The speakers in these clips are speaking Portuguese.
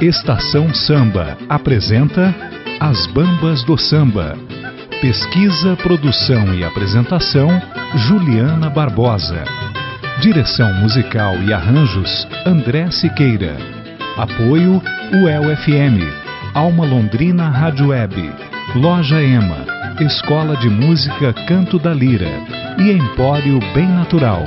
Estação Samba apresenta As Bambas do Samba. Pesquisa, produção e apresentação Juliana Barbosa. Direção musical e arranjos André Siqueira. Apoio UEL FM, Alma Londrina Rádio Web, Loja Ema, Escola de Música Canto da Lira e Empório Bem Natural.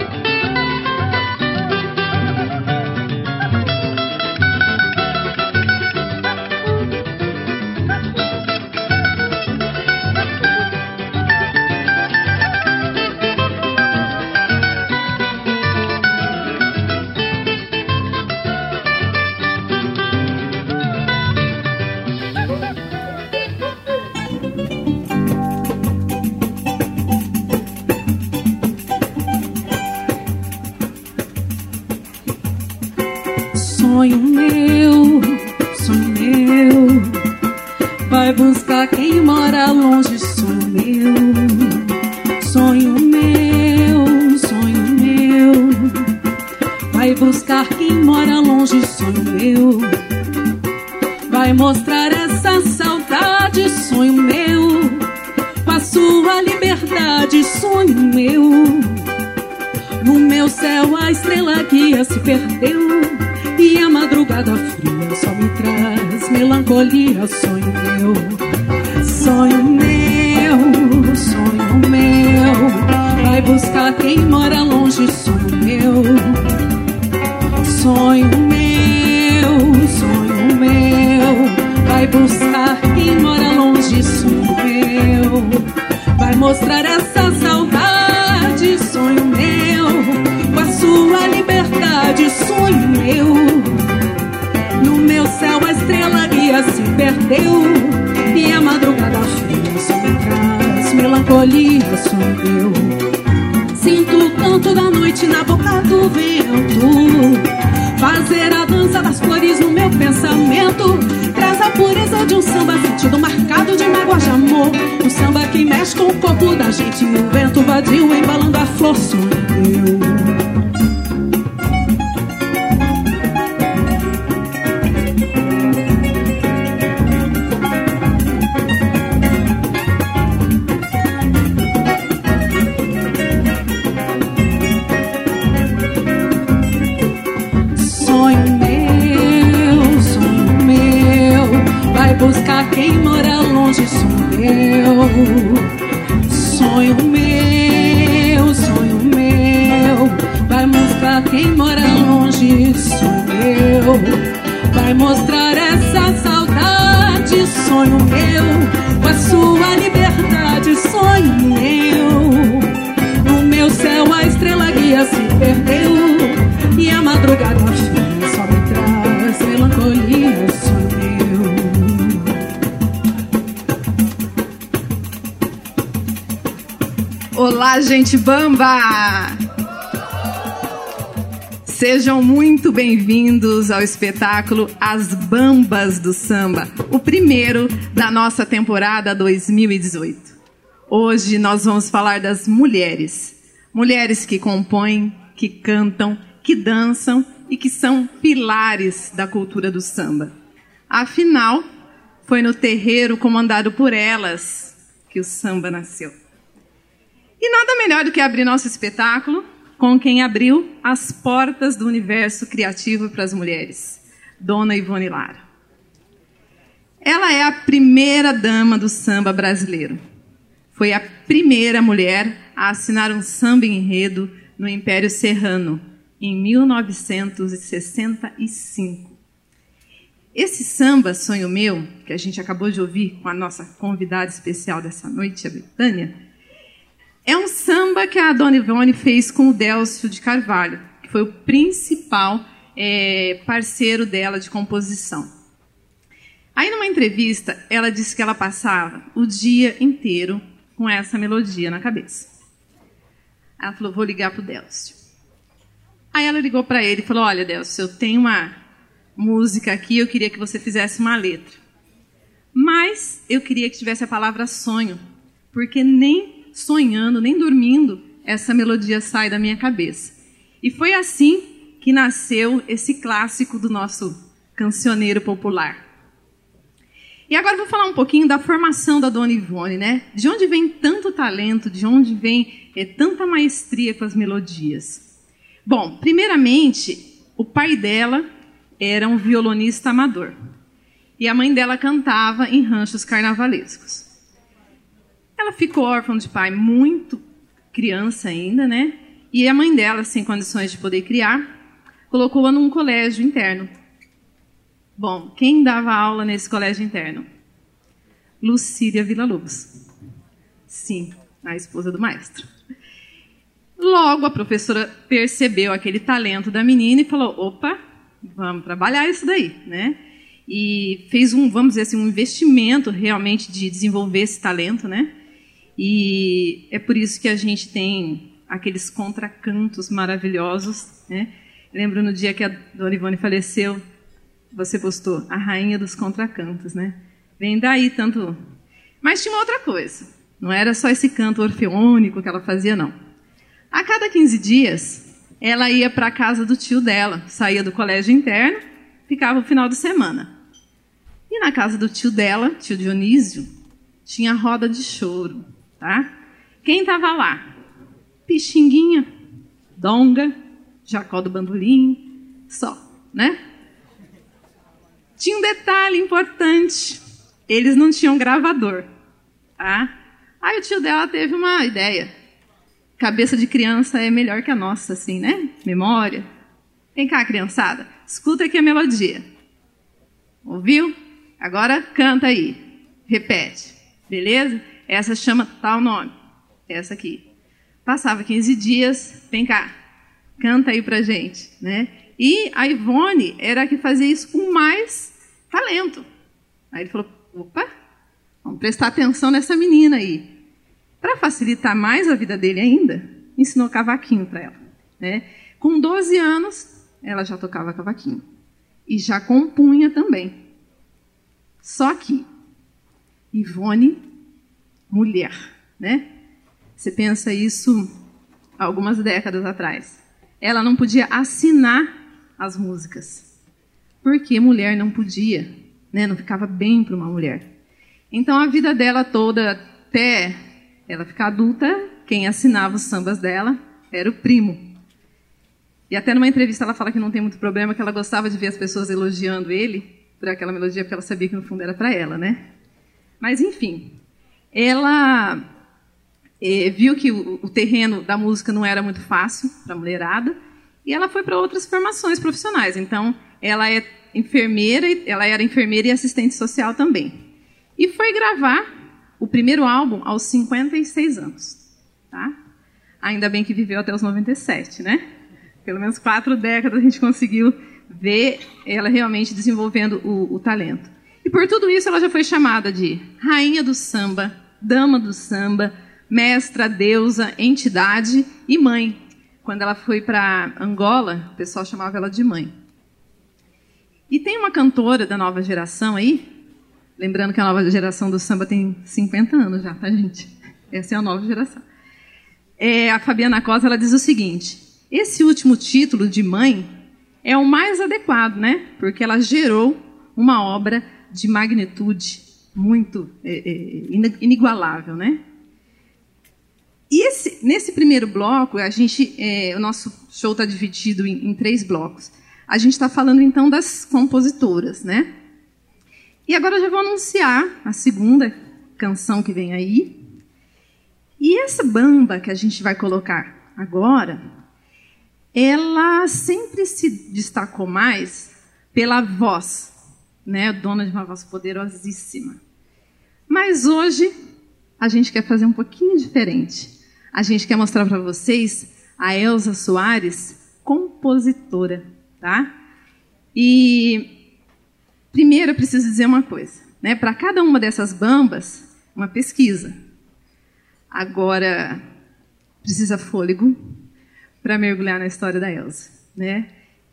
Da gente E o vento vadio embalando a flor, sonho gente bamba! Sejam muito bem-vindos ao espetáculo As Bambas do Samba, o primeiro da nossa temporada 2018. Hoje nós vamos falar das mulheres. Mulheres que compõem, que cantam, que dançam e que são pilares da cultura do samba. Afinal, foi no terreiro comandado por elas que o samba nasceu. E nada melhor do que abrir nosso espetáculo com quem abriu as portas do universo criativo para as mulheres, Dona Ivone Lara. Ela é a primeira dama do samba brasileiro. Foi a primeira mulher a assinar um samba enredo no Império Serrano, em 1965. Esse samba, Sonho Meu, que a gente acabou de ouvir com a nossa convidada especial dessa noite, a Betânia, é um samba que a Dona Ivone fez com o Délcio de Carvalho, que foi o principal é, parceiro dela de composição. Aí, numa entrevista, ela disse que ela passava o dia inteiro com essa melodia na cabeça. Ela falou: vou ligar para o Délcio. Aí ela ligou para ele e falou: Olha, Délcio, eu tenho uma música aqui, eu queria que você fizesse uma letra. Mas eu queria que tivesse a palavra sonho, porque nem sonhando, nem dormindo, essa melodia sai da minha cabeça. E foi assim que nasceu esse clássico do nosso cancioneiro popular. E agora vou falar um pouquinho da formação da Dona Ivone, né? De onde vem tanto talento, de onde vem é, tanta maestria com as melodias. Bom, primeiramente, o pai dela era um violonista amador. E a mãe dela cantava em ranchos carnavalescos. Ela ficou órfã de pai muito criança ainda, né? E a mãe dela, sem condições de poder criar, colocou-a num colégio interno. Bom, quem dava aula nesse colégio interno? Lucília Villa-Lobos. Sim, a esposa do maestro. Logo, a professora percebeu aquele talento da menina e falou: opa, vamos trabalhar isso daí, né? E fez um, vamos dizer assim, um investimento realmente de desenvolver esse talento, né? E é por isso que a gente tem aqueles contracantos maravilhosos, né? Lembro no dia que a Dona Ivone faleceu, você postou a rainha dos contracantos, né? Vem daí tanto. Mas tinha uma outra coisa. Não era só esse canto orfeônico que ela fazia, não. A cada 15 dias, ela ia para a casa do tio dela, saía do colégio interno, ficava o final de semana. E na casa do tio dela, tio Dionísio, tinha roda de choro, tá? Quem estava lá? Pixinguinha, Donga, Jacó do Bandolim, só, né? Tinha um detalhe importante. Eles não tinham gravador. Tá? Aí o tio dela teve uma ideia. Cabeça de criança é melhor que a nossa, assim, né? Memória. Vem cá, criançada. Escuta aqui a melodia. Ouviu? Agora canta aí. Repete. Beleza? Essa chama tal nome. Essa aqui. Passava 15 dias. Vem cá. Canta aí pra gente, né? E a Ivone era a que fazia isso com mais talento. Aí ele falou: opa, vamos prestar atenção nessa menina aí. Para facilitar mais a vida dele ainda, ensinou cavaquinho para ela. Né? Com 12 anos, ela já tocava cavaquinho. E já compunha também. Só que, Ivone, mulher, né? Você pensa isso algumas décadas atrás. Ela não podia assinar as músicas porque mulher não podia, né? não ficava bem para uma mulher. Então a vida dela toda, até ela ficar adulta, quem assinava os sambas dela era o primo. E até numa entrevista ela fala que não tem muito problema, que ela gostava de ver as pessoas elogiando ele por aquela melodia, porque ela sabia que no fundo era para ela, né? Mas enfim, ela eh, viu que o, o terreno da música não era muito fácil para a mulherada e ela foi para outras formações profissionais. Então ela é enfermeira, ela era enfermeira e assistente social também. E foi gravar o primeiro álbum aos 56 anos. Tá? Ainda bem que viveu até os 97, né? Pelo menos quatro décadas a gente conseguiu ver ela realmente desenvolvendo o, o talento. E por tudo isso ela já foi chamada de rainha do samba, dama do samba, mestra, deusa, entidade e mãe. Quando ela foi para Angola, o pessoal chamava ela de mãe. E tem uma cantora da nova geração aí, lembrando que a nova geração do samba tem 50 anos já, tá, gente? Essa é a nova geração. É, a Fabiana Cosa ela diz o seguinte: esse último título de mãe é o mais adequado, né? Porque ela gerou uma obra de magnitude muito é, é, inigualável, né? E esse, nesse primeiro bloco, a gente, é, o nosso show está dividido em, em três blocos. A gente está falando então das compositoras, né? E agora eu já vou anunciar a segunda canção que vem aí. E essa bamba que a gente vai colocar agora, ela sempre se destacou mais pela voz, né? Dona de uma voz poderosíssima. Mas hoje a gente quer fazer um pouquinho diferente. A gente quer mostrar para vocês a Elza Soares, compositora tá? E primeiro eu preciso dizer uma coisa, né? Para cada uma dessas bambas, uma pesquisa. Agora precisa fôlego para mergulhar na história da Elsa, né?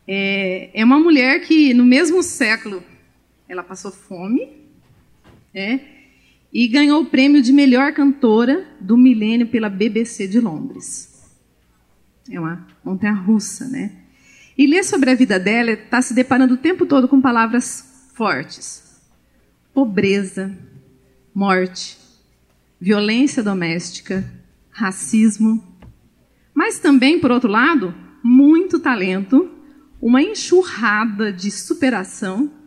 É, é uma mulher que no mesmo século ela passou fome, né? E ganhou o prêmio de melhor cantora do milênio pela BBC de Londres. É uma montanha russa, né? E ler sobre a vida dela está se deparando o tempo todo com palavras fortes: pobreza, morte, violência doméstica, racismo. Mas também, por outro lado, muito talento, uma enxurrada de superação.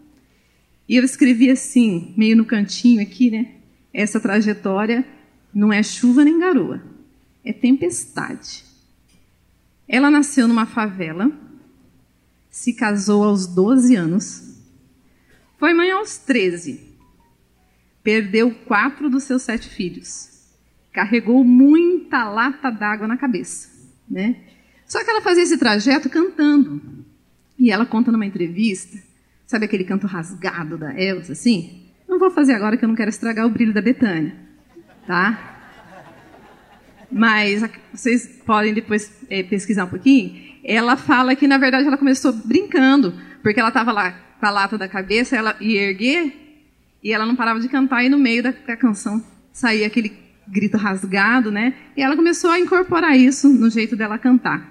E eu escrevi assim, meio no cantinho aqui, né? Essa trajetória não é chuva nem garoa, é tempestade. Ela nasceu numa favela se casou aos 12 anos, foi mãe aos 13, perdeu quatro dos seus sete filhos, carregou muita lata d'água na cabeça, né? Só que ela fazia esse trajeto cantando. E ela conta numa entrevista, sabe aquele canto rasgado da Elsa, assim? Não vou fazer agora que eu não quero estragar o brilho da Betânia, tá? Mas vocês podem depois é, pesquisar um pouquinho ela fala que, na verdade, ela começou brincando, porque ela estava lá com a lata da cabeça, ela ia erguer, e ela não parava de cantar, e no meio da, da canção saía aquele grito rasgado, né? E ela começou a incorporar isso no jeito dela cantar.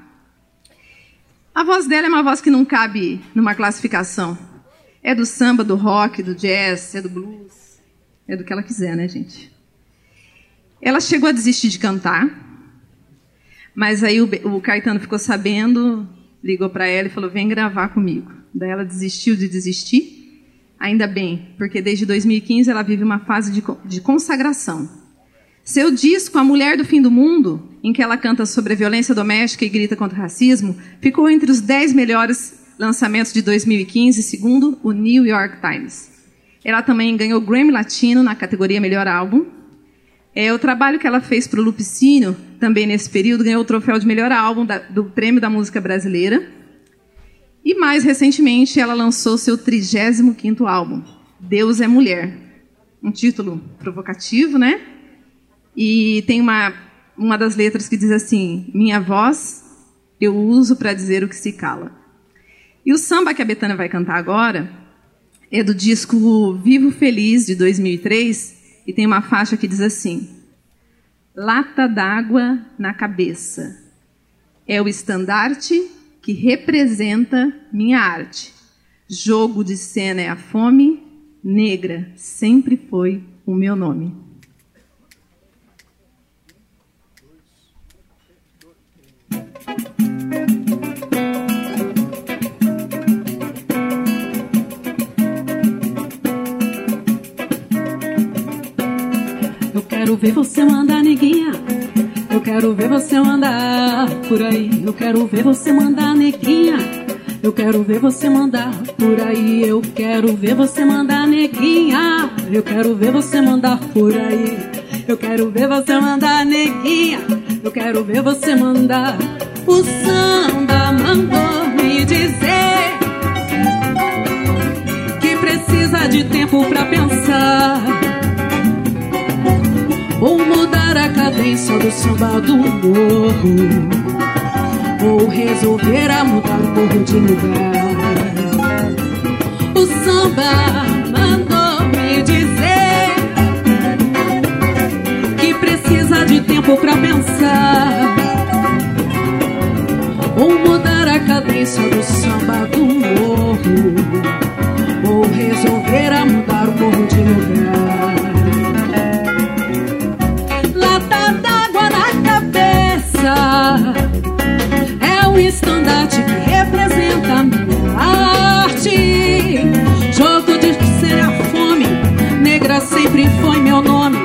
A voz dela é uma voz que não cabe numa classificação. É do samba, do rock, do jazz, é do blues, é do que ela quiser, né, gente? Ela chegou a desistir de cantar, mas aí o, o Caetano ficou sabendo, ligou para ela e falou: vem gravar comigo. Daí ela desistiu de desistir. Ainda bem, porque desde 2015 ela vive uma fase de, de consagração. Seu disco, A Mulher do Fim do Mundo, em que ela canta sobre a violência doméstica e grita contra o racismo, ficou entre os 10 melhores lançamentos de 2015, segundo o New York Times. Ela também ganhou Grammy Latino na categoria Melhor Álbum é, o trabalho que ela fez para o Lupicínio, também nesse período, ganhou o troféu de melhor álbum da, do Prêmio da Música Brasileira. E mais recentemente, ela lançou seu 35º álbum, Deus é Mulher. Um título provocativo, né? E tem uma, uma das letras que diz assim: Minha voz eu uso para dizer o que se cala. E o samba que a Betânia vai cantar agora é do disco Vivo Feliz, de 2003, e tem uma faixa que diz assim: Lata d'água na cabeça. É o estandarte que representa minha arte. Jogo de cena é a fome, negra sempre foi o meu nome. Quero ver você mandar, neguinha. Eu quero ver você mandar por aí. Eu quero ver você mandar, neguinha. Eu quero ver você mandar por aí. Eu quero ver você mandar, neguinha. Eu quero ver você mandar por aí. Eu quero ver você mandar, neguinha. Eu quero ver você mandar. O samba mandou me dizer que precisa de tempo pra pensar ou mudar a cadência do samba do morro, ou resolver a mudar o morro de lugar. O samba mandou me dizer que precisa de tempo pra pensar, ou mudar a cadência do samba do morro, ou resolver a mudar o morro de lugar. O estandarte que representa a minha arte. Jogo de ser a fome, negra sempre foi meu nome.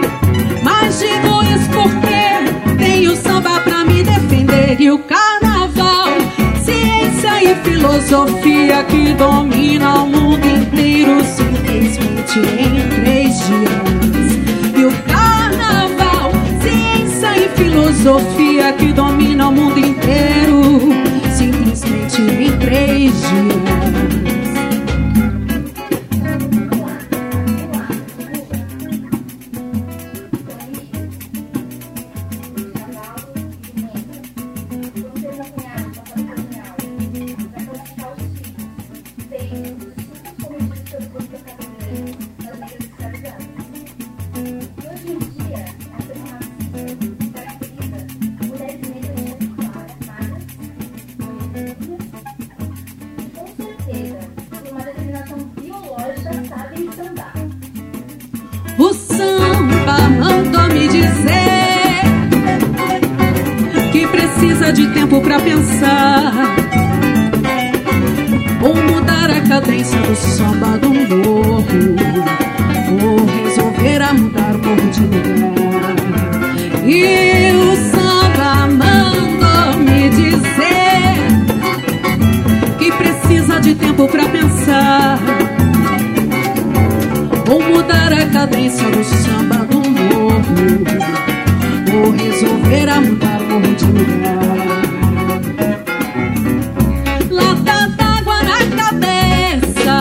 Mas digo isso porque tenho samba pra me defender e o carnaval, ciência e filosofia que domina o mundo inteiro simplesmente em três dias. E o carnaval, ciência e filosofia que domina o mundo inteiro, em me dizer que precisa de tempo pra pensar. Ou mudar a cadência do samba do morro. Ou resolver a mudar o morro de lugar. E o samba mandou me dizer que precisa de tempo pra pensar. Ou mudar a cadência do samba do morro ou resolver a mudar de lugar. Lata d'água na cabeça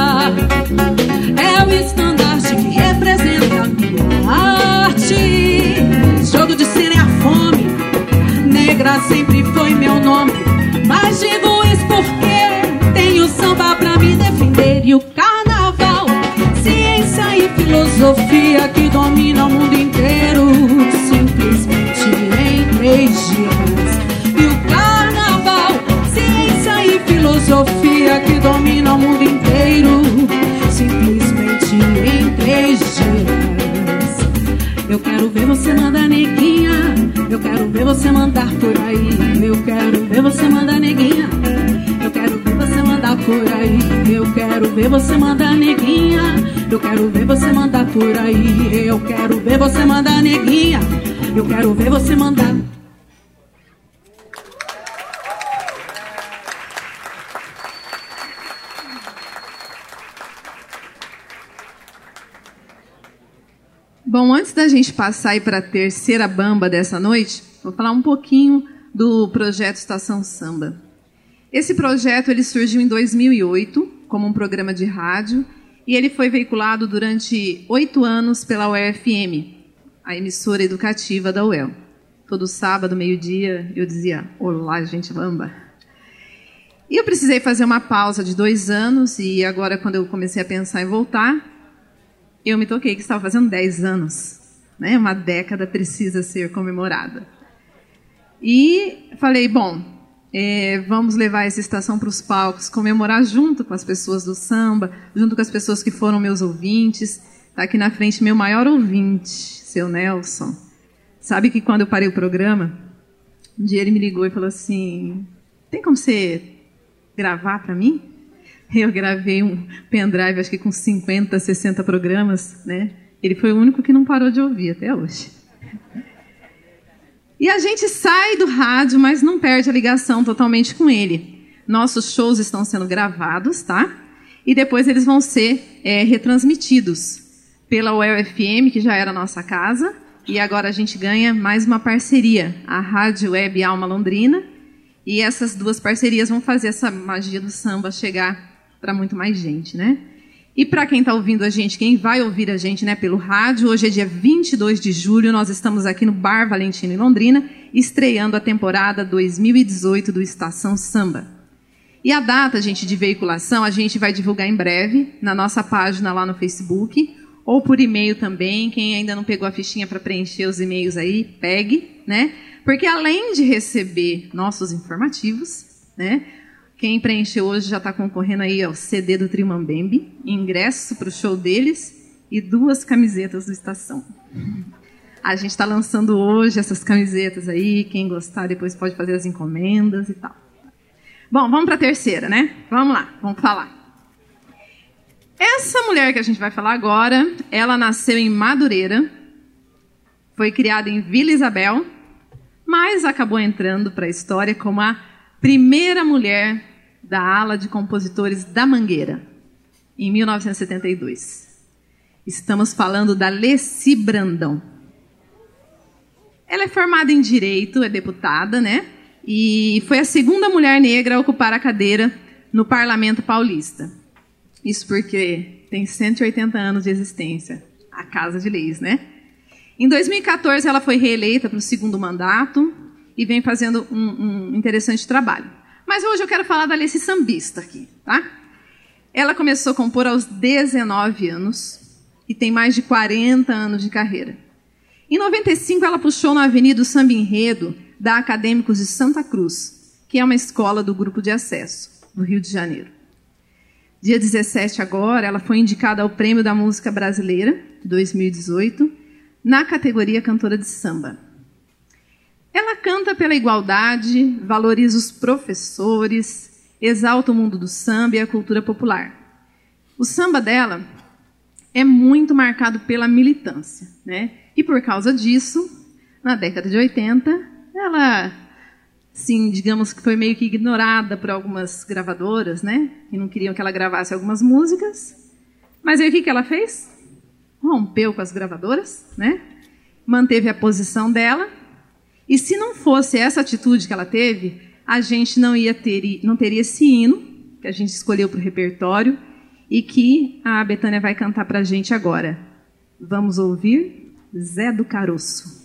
é o estandarte que representa a minha arte. Jogo de cena é a fome, negra sempre foi meu nome. Mas digo isso porque tenho samba pra me defender e o carnaval, ciência e filosofia que ver você mandar neguinha. Eu quero ver você mandar por aí. Eu quero ver você mandar neguinha. Eu quero ver você mandar por aí. Eu quero ver você mandar neguinha. Eu quero ver você mandar por aí. Eu quero ver você mandar neguinha. Eu quero ver você mandar. Bom, antes da gente passar aí para a terceira bamba dessa noite, vou falar um pouquinho do projeto Estação Samba. Esse projeto ele surgiu em 2008 como um programa de rádio e ele foi veiculado durante oito anos pela UFM, a emissora educativa da UEL. Todo sábado, meio-dia, eu dizia: Olá, gente bamba. E eu precisei fazer uma pausa de dois anos e agora, quando eu comecei a pensar em voltar, eu me toquei que estava fazendo 10 anos. Né? Uma década precisa ser comemorada. E falei, bom, é, vamos levar essa estação para os palcos, comemorar junto com as pessoas do samba, junto com as pessoas que foram meus ouvintes. Está aqui na frente meu maior ouvinte, seu Nelson. Sabe que quando eu parei o programa, um dia ele me ligou e falou assim: tem como você gravar para mim? Eu gravei um pendrive, acho que com 50, 60 programas, né? Ele foi o único que não parou de ouvir até hoje. E a gente sai do rádio, mas não perde a ligação totalmente com ele. Nossos shows estão sendo gravados, tá? E depois eles vão ser é, retransmitidos pela UFM, que já era nossa casa, e agora a gente ganha mais uma parceria, a Rádio Web Alma Londrina, e essas duas parcerias vão fazer essa magia do samba chegar para muito mais gente, né? E para quem está ouvindo a gente, quem vai ouvir a gente né, pelo rádio, hoje é dia 22 de julho, nós estamos aqui no Bar Valentino em Londrina, estreando a temporada 2018 do Estação Samba. E a data, gente, de veiculação, a gente vai divulgar em breve na nossa página lá no Facebook, ou por e-mail também. Quem ainda não pegou a fichinha para preencher os e-mails aí, pegue, né? Porque além de receber nossos informativos, né? Quem preencheu hoje já está concorrendo aí ao CD do Trimambembe, ingresso para o show deles e duas camisetas do Estação. A gente está lançando hoje essas camisetas aí. Quem gostar depois pode fazer as encomendas e tal. Bom, vamos para a terceira, né? Vamos lá, vamos falar. Essa mulher que a gente vai falar agora, ela nasceu em Madureira, foi criada em Vila Isabel, mas acabou entrando para a história como a primeira mulher da ala de compositores da Mangueira, em 1972. Estamos falando da Leci Brandão. Ela é formada em Direito, é deputada, né? E foi a segunda mulher negra a ocupar a cadeira no Parlamento Paulista. Isso porque tem 180 anos de existência, a Casa de Leis, né? Em 2014, ela foi reeleita para o segundo mandato, e vem fazendo um, um interessante trabalho. Mas hoje eu quero falar da Alice Sambista aqui, tá? Ela começou a compor aos 19 anos e tem mais de 40 anos de carreira. Em 95, ela puxou na Avenida Samba Enredo da Acadêmicos de Santa Cruz, que é uma escola do Grupo de Acesso, no Rio de Janeiro. Dia 17 agora, ela foi indicada ao Prêmio da Música Brasileira, de 2018, na categoria cantora de samba. Ela canta pela igualdade, valoriza os professores, exalta o mundo do samba e a cultura popular. O samba dela é muito marcado pela militância, né? E por causa disso, na década de 80, ela, sim, digamos que foi meio que ignorada por algumas gravadoras, né? Que não queriam que ela gravasse algumas músicas. Mas aí o que, que ela fez? Rompeu com as gravadoras, né? Manteve a posição dela. E se não fosse essa atitude que ela teve, a gente não ia ter, não teria esse hino que a gente escolheu para o repertório e que a Betânia vai cantar para a gente agora. Vamos ouvir Zé do Caroço.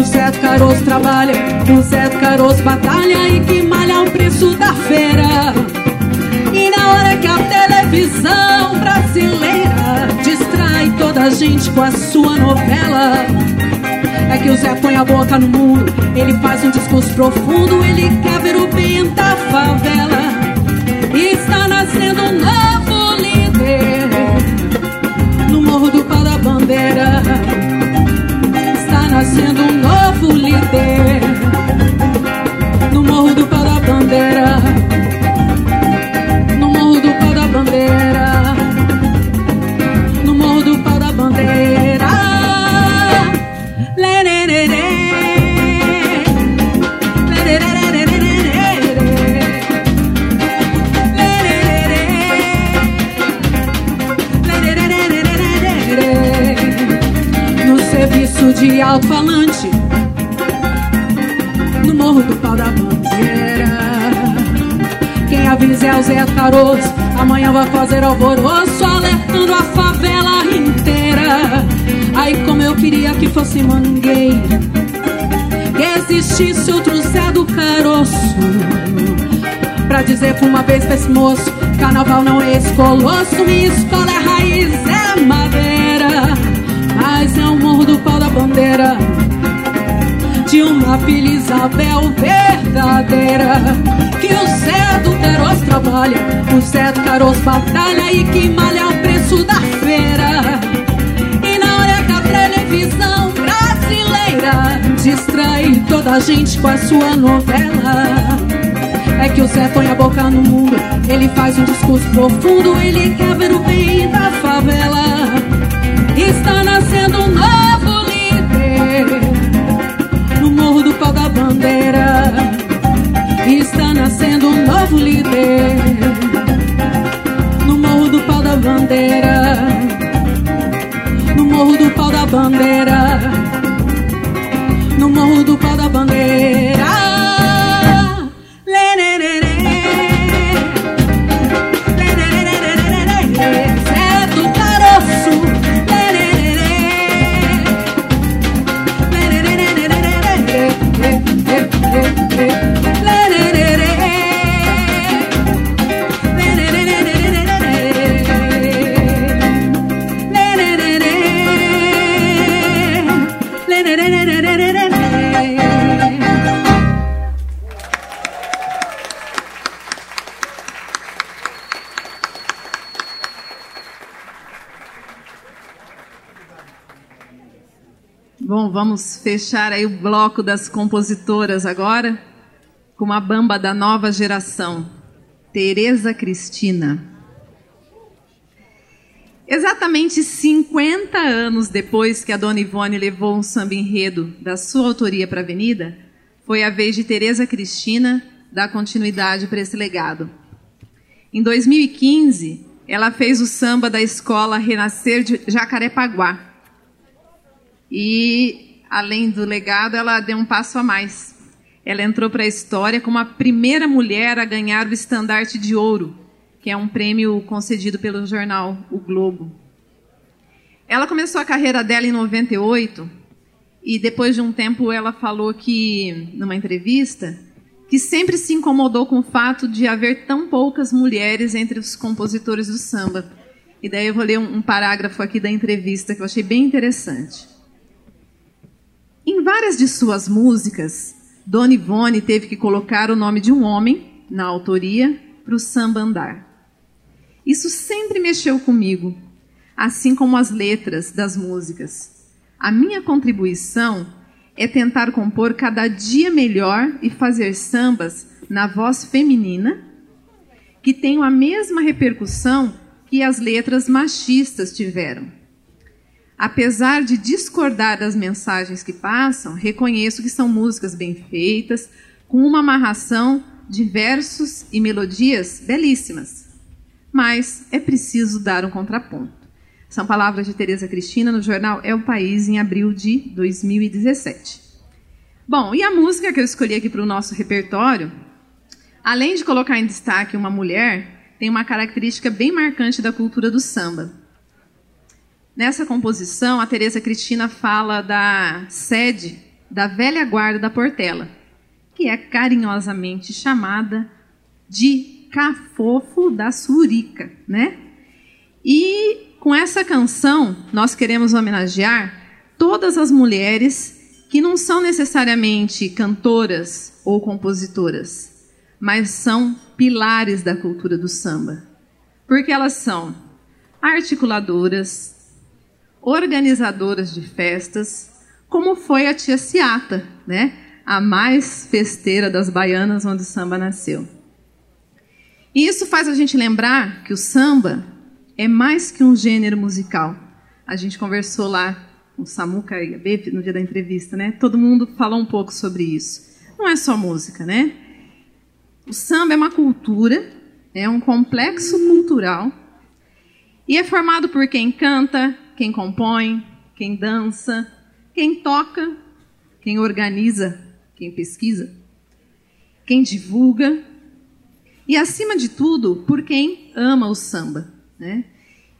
O Zé do Caroço trabalha, o Zé do Caroço batalha e que malha o preço da feira. E na hora que a televisão brasileira distrai toda a gente com a sua novela. É que o Zé põe a boca no mundo, ele faz um discurso profundo, ele quer ver o bem da favela. E está nascendo um novo líder no Morro do Pau da Bandeira. Está nascendo um novo líder no uma vez pra esse moço, carnaval não é esse colosso, minha escola é raiz, é madeira. Mas é o morro do pau da bandeira De uma filha Isabel verdadeira Que o Zé do trabalha O Zé do Caroço batalha E que malha o preço da feira E na hora que a televisão brasileira Distrai toda a gente com a sua novela é que o Zé põe a boca no mundo, ele faz um discurso profundo, ele quer ver o bem da favela. Está nascendo um novo líder no Morro do Pau da Bandeira. Está nascendo um novo líder no Morro do Pau da Bandeira. No Morro do Pau da Bandeira. No Morro do Pau da Bandeira. Fechar aí o bloco das compositoras agora com uma bamba da nova geração, Tereza Cristina. Exatamente 50 anos depois que a Dona Ivone levou um samba enredo da sua autoria para a Avenida, foi a vez de Tereza Cristina dar continuidade para esse legado. Em 2015, ela fez o samba da escola Renascer de Jacarepaguá. E, além do legado, ela deu um passo a mais. Ela entrou para a história como a primeira mulher a ganhar o estandarte de ouro que é um prêmio concedido pelo jornal O Globo. Ela começou a carreira dela em 98 e depois de um tempo ela falou que, numa entrevista, que sempre se incomodou com o fato de haver tão poucas mulheres entre os compositores do samba. E daí eu vou ler um, um parágrafo aqui da entrevista que eu achei bem interessante. Em várias de suas músicas, Dona Ivone teve que colocar o nome de um homem na autoria para o samba andar. Isso sempre mexeu comigo, assim como as letras das músicas. A minha contribuição é tentar compor cada dia melhor e fazer sambas na voz feminina que tenham a mesma repercussão que as letras machistas tiveram. Apesar de discordar das mensagens que passam, reconheço que são músicas bem feitas, com uma amarração de versos e melodias belíssimas mas é preciso dar um contraponto. São palavras de Tereza Cristina no jornal É o País em abril de 2017. Bom, e a música que eu escolhi aqui para o nosso repertório, além de colocar em destaque uma mulher, tem uma característica bem marcante da cultura do samba. Nessa composição, a Tereza Cristina fala da sede da velha guarda da Portela, que é carinhosamente chamada de Cafofo da Surica, né? E com essa canção, nós queremos homenagear todas as mulheres que não são necessariamente cantoras ou compositoras, mas são pilares da cultura do samba. Porque elas são articuladoras, organizadoras de festas, como foi a tia Ciata, né? A mais festeira das baianas onde o samba nasceu. E isso faz a gente lembrar que o samba é mais que um gênero musical. A gente conversou lá com o Samuca e a Bep no dia da entrevista, né? Todo mundo falou um pouco sobre isso. Não é só música, né? O samba é uma cultura, é um complexo cultural e é formado por quem canta, quem compõe, quem dança, quem toca, quem organiza, quem pesquisa, quem divulga e, acima de tudo, por quem ama o samba. Né?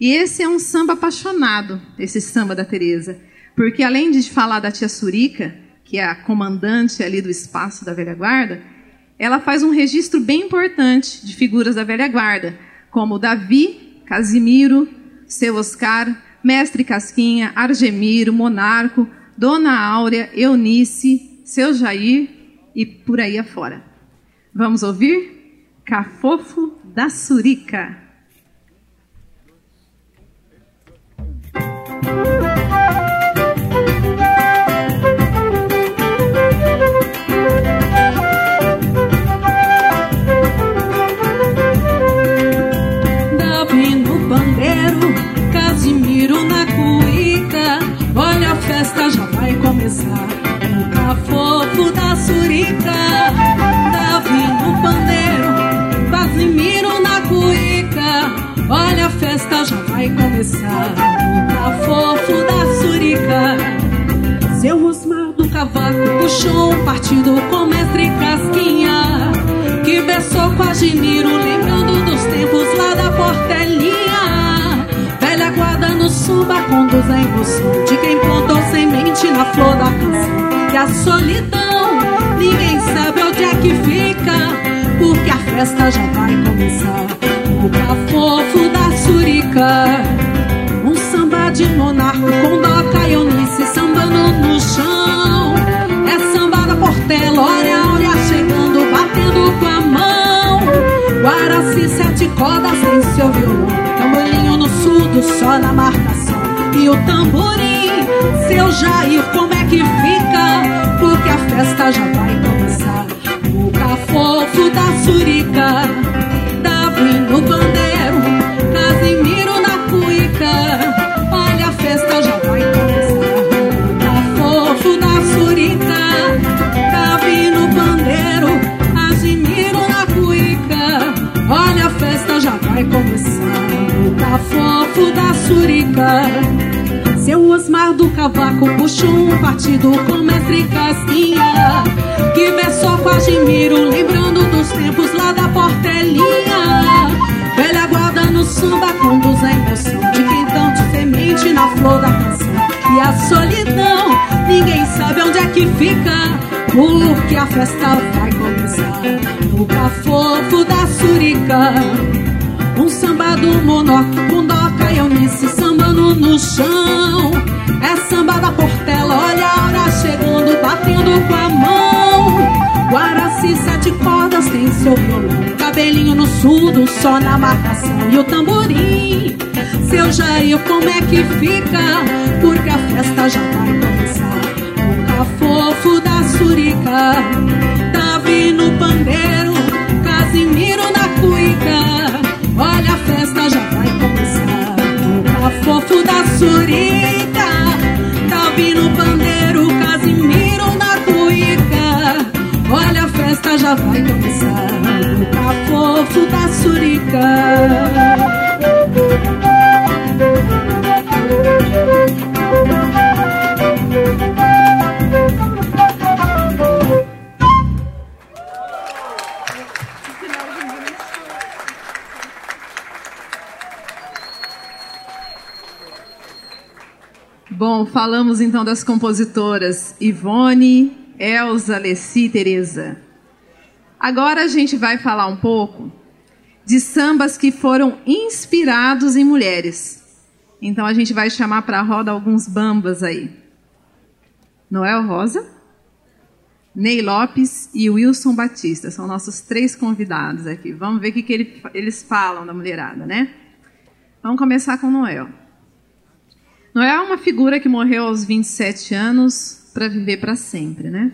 E esse é um samba apaixonado, esse samba da Teresa, porque além de falar da tia Surica, que é a comandante ali do espaço da velha guarda, ela faz um registro bem importante de figuras da velha guarda, como Davi, Casimiro, seu Oscar, Mestre Casquinha, Argemiro, Monarco, Dona Áurea, Eunice, seu Jair e por aí afora. Vamos ouvir? Cafofo da Surica. Vai começar. O cafofo da surica. Seu Osmar do cavaco puxou um partido com mestre Casquinha. Que beçou com a Gimiro, lembrando dos tempos lá da Portelinha. Velha guarda no suba conduz a emoção de quem plantou semente na flor da canção. E a solidão, ninguém sabe onde é que fica porque a festa já vai começar. O cafofo da Surica, um samba de monarco com doca e Eunice sambando no chão. É samba da Portela, olha, olha, chegando, batendo com a mão. Guaraci, sete cordas, tem seu violão. Tamborinho no surdo, só na marcação. E o tamborim, seu Jair, como é que fica? Porque a festa já vai começar. O cafofo da Surica, no pandeiro, Casimiro na cuica. Olha, a festa já vai começar. Tá fofo da surita, Davi no pandeiro, Casimiro na cuica. Olha, a festa já vai começar. Tá fofo da surica. Seu Osmar do cavaco puxou um partido com porque a festa vai começar. No cafofo da Surica, um samba do Monoc, Mundoca e Eunice sambando no chão. É samba da Portela, olha a hora chegando, batendo com a mão. Guaraci, sete cordas, tem seu violão. Cabelinho no surdo, só na marcação. E o tamborim, seu Jair, como é que fica? Porque a festa já vai começar. O cafofo da Surica, Davi no pandeiro, Casimiro na cuica. Olha, a festa já vai começar. O cafofo da Surica, Davi no pandeiro, Casimiro na cuica. Olha, a festa já vai começar. O cafofo da Surica. Falamos então das compositoras Ivone, Elza, Leci e Tereza. Agora a gente vai falar um pouco de sambas que foram inspirados em mulheres. Então a gente vai chamar para a roda alguns bambas aí. Noel Rosa, Ney Lopes e Wilson Batista são nossos três convidados aqui. Vamos ver o que, que ele, eles falam da mulherada, né? Vamos começar com Noel. Noel é uma figura que morreu aos 27 anos para viver para sempre, né?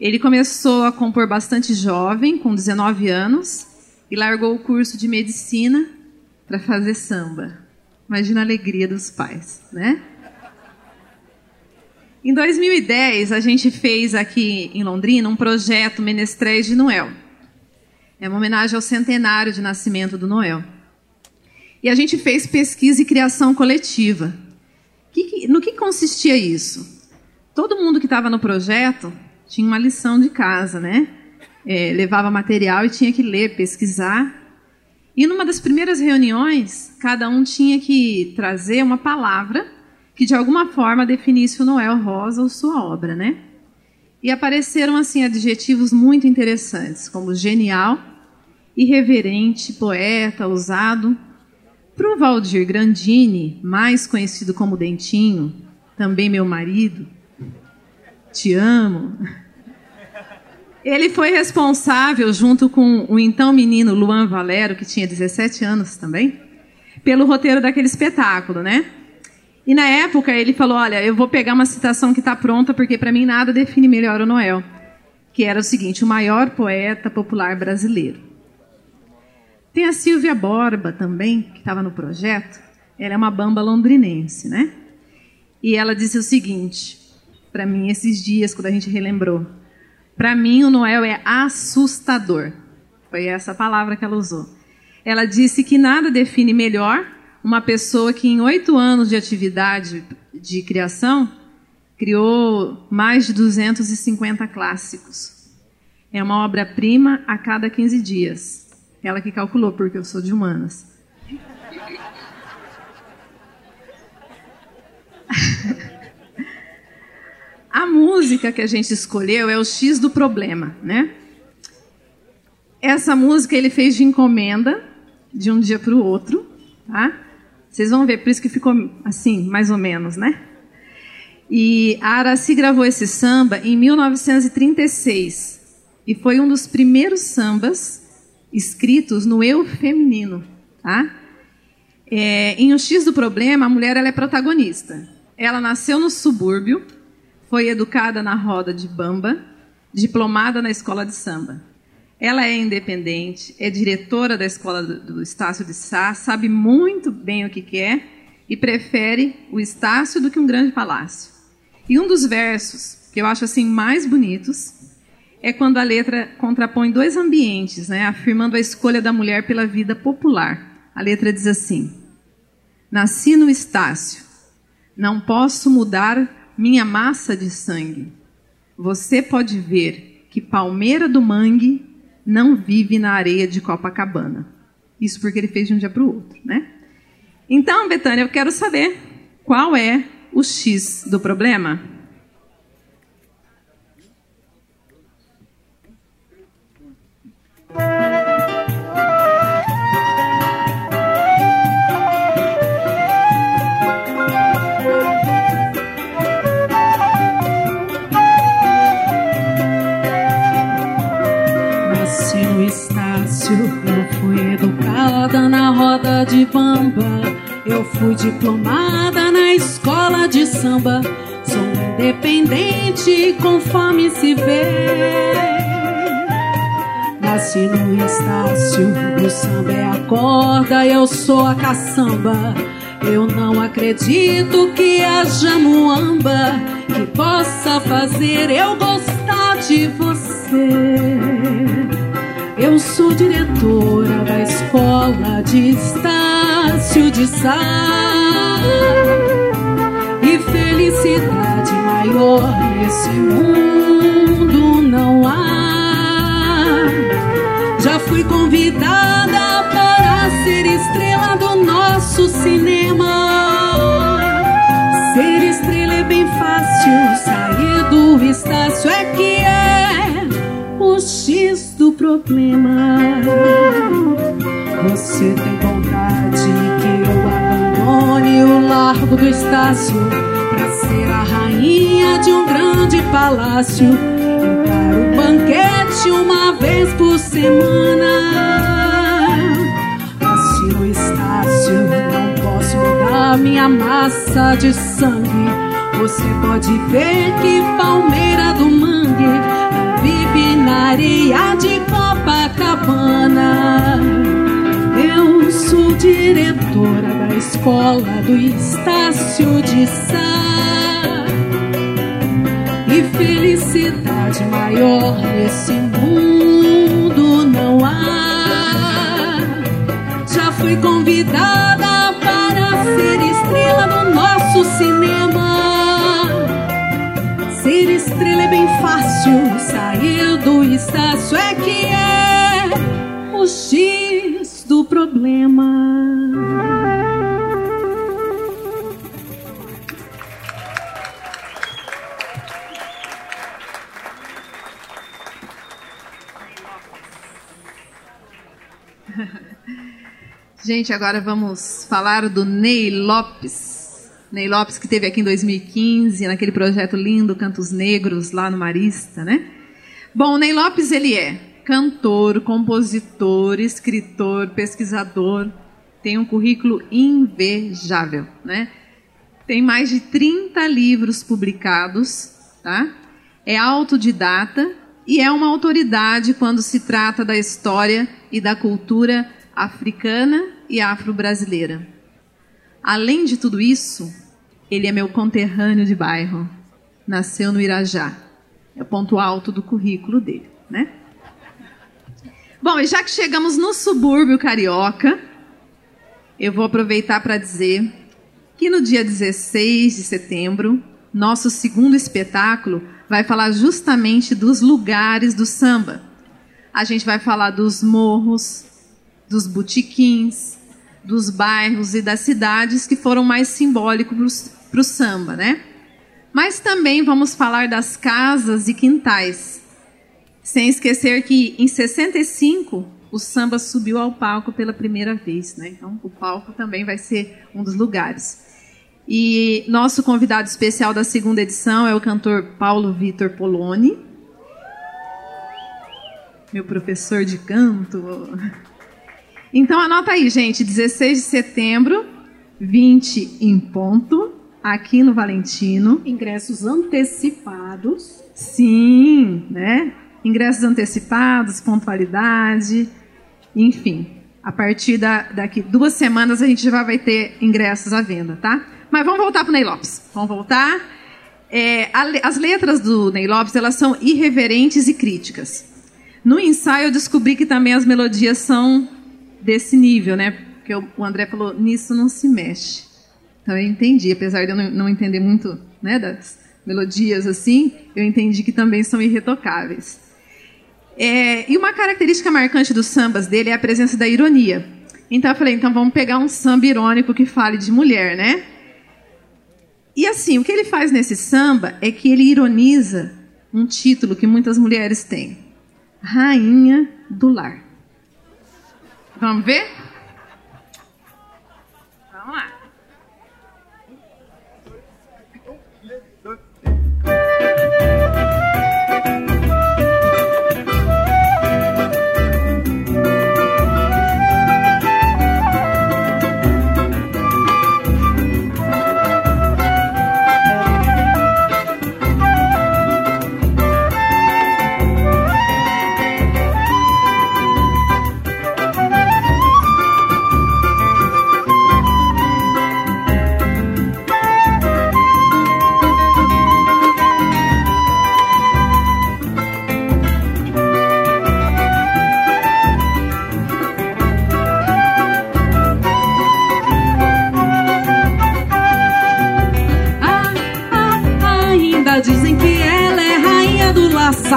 Ele começou a compor bastante jovem, com 19 anos, e largou o curso de medicina para fazer samba. Imagina a alegria dos pais, né? Em 2010, a gente fez aqui em Londrina um projeto Menestréis de Noel. É uma homenagem ao centenário de nascimento do Noel. E a gente fez pesquisa e criação coletiva. No que consistia isso? Todo mundo que estava no projeto tinha uma lição de casa, né? É, levava material e tinha que ler, pesquisar. E numa das primeiras reuniões, cada um tinha que trazer uma palavra que de alguma forma definisse o Noel Rosa ou sua obra, né? E apareceram assim adjetivos muito interessantes, como genial, irreverente, poeta, ousado. Para o Valdir Grandini, mais conhecido como Dentinho, também meu marido, te amo. Ele foi responsável, junto com o então menino Luan Valero, que tinha 17 anos também, pelo roteiro daquele espetáculo, né? E na época ele falou: Olha, eu vou pegar uma citação que está pronta, porque para mim nada define melhor o Noel. Que era o seguinte: o maior poeta popular brasileiro. Tem a Silvia Borba também, que estava no projeto. Ela é uma bamba londrinense, né? E ela disse o seguinte: para mim, esses dias, quando a gente relembrou. Para mim, o Noel é assustador. Foi essa palavra que ela usou. Ela disse que nada define melhor uma pessoa que, em oito anos de atividade de criação, criou mais de 250 clássicos. É uma obra-prima a cada 15 dias. Ela que calculou, porque eu sou de humanas. A música que a gente escolheu é o X do Problema, né? Essa música ele fez de encomenda, de um dia para o outro, tá? Vocês vão ver, por isso que ficou assim, mais ou menos, né? E a Araci gravou esse samba em 1936 e foi um dos primeiros sambas escritos no eu feminino, tá? É, em O X do Problema, a mulher ela é protagonista. Ela nasceu no subúrbio, foi educada na roda de bamba, diplomada na escola de samba. Ela é independente, é diretora da escola do, Estácio de Sá, sabe muito bem o que quer e prefere o Estácio do que um grande palácio. E um dos versos que eu acho assim mais bonitos é quando a letra contrapõe dois ambientes, né, afirmando a escolha da mulher pela vida popular. A letra diz assim: Nasci no Estácio, não posso mudar minha massa de sangue. Você pode ver que Palmeira do Mangue não vive na areia de Copacabana. Isso porque ele fez de um dia para o outro, né? Então, Betânia, eu quero saber qual é o X do problema. De bamba. Eu fui diplomada na escola de samba. Sou independente conforme se vê. Nasci no Estácio, o samba é a corda, eu sou a caçamba. Eu não acredito que haja muamba que possa fazer eu gostar de você. Eu sou diretora da escola de Estácio de Sá. E felicidade maior nesse mundo não há. Já fui convidada para ser estrela do nosso cinema. Ser estrela é bem fácil, sair do Estácio é que é o X do problema. Você tem vontade que eu abandone o largo do Estácio para ser a rainha de um grande palácio. Encar o banquete uma vez por semana. Nasci no Estácio, não posso mudar minha massa de sangue. Você pode ver que Palmeira do Mangue areia de Copacabana. Eu sou diretora da escola do Estácio de Sá. E felicidade maior nesse mundo não há. Já fui convidada fácil, sair do estácio é que é o X do problema. Gente, agora vamos falar do Ney Lopes. Ney Lopes que teve aqui em 2015, naquele projeto lindo Cantos Negros lá no Marista, né? Bom, o Ney Lopes ele é cantor, compositor, escritor, pesquisador, tem um currículo invejável, né? Tem mais de 30 livros publicados, tá? É autodidata e é uma autoridade quando se trata da história e da cultura africana e afro-brasileira. Além de tudo isso, ele é meu conterrâneo de bairro. Nasceu no Irajá. É o ponto alto do currículo dele, né? Bom, e já que chegamos no subúrbio carioca, eu vou aproveitar para dizer que no dia 16 de setembro, nosso segundo espetáculo vai falar justamente dos lugares do samba. A gente vai falar dos morros, dos botiquins, dos bairros e das cidades que foram mais simbólicos para o samba, né? Mas também vamos falar das casas e quintais. Sem esquecer que em 65 o samba subiu ao palco pela primeira vez, né? Então o palco também vai ser um dos lugares. E nosso convidado especial da segunda edição é o cantor Paulo Vitor Poloni, meu professor de canto. Então anota aí, gente, 16 de setembro, 20 em ponto, aqui no Valentino. Ingressos antecipados. Sim, né? Ingressos antecipados, pontualidade, enfim. A partir da, daqui duas semanas a gente já vai ter ingressos à venda, tá? Mas vamos voltar para o Ney Lopes. Vamos voltar. É, a, as letras do Ney Lopes elas são irreverentes e críticas. No ensaio eu descobri que também as melodias são desse nível, né? Porque o André falou, nisso não se mexe. Então eu entendi, apesar de eu não, entender muito né, das melodias assim, eu entendi que também são irretocáveis. É, e uma característica marcante dos sambas dele é a presença da ironia. Então eu falei, então vamos pegar um samba irônico que fale de mulher, né? E assim, o que ele faz nesse samba é que ele ironiza um título que muitas mulheres têm: Rainha do Lar. Vamos ver? Vamos lá.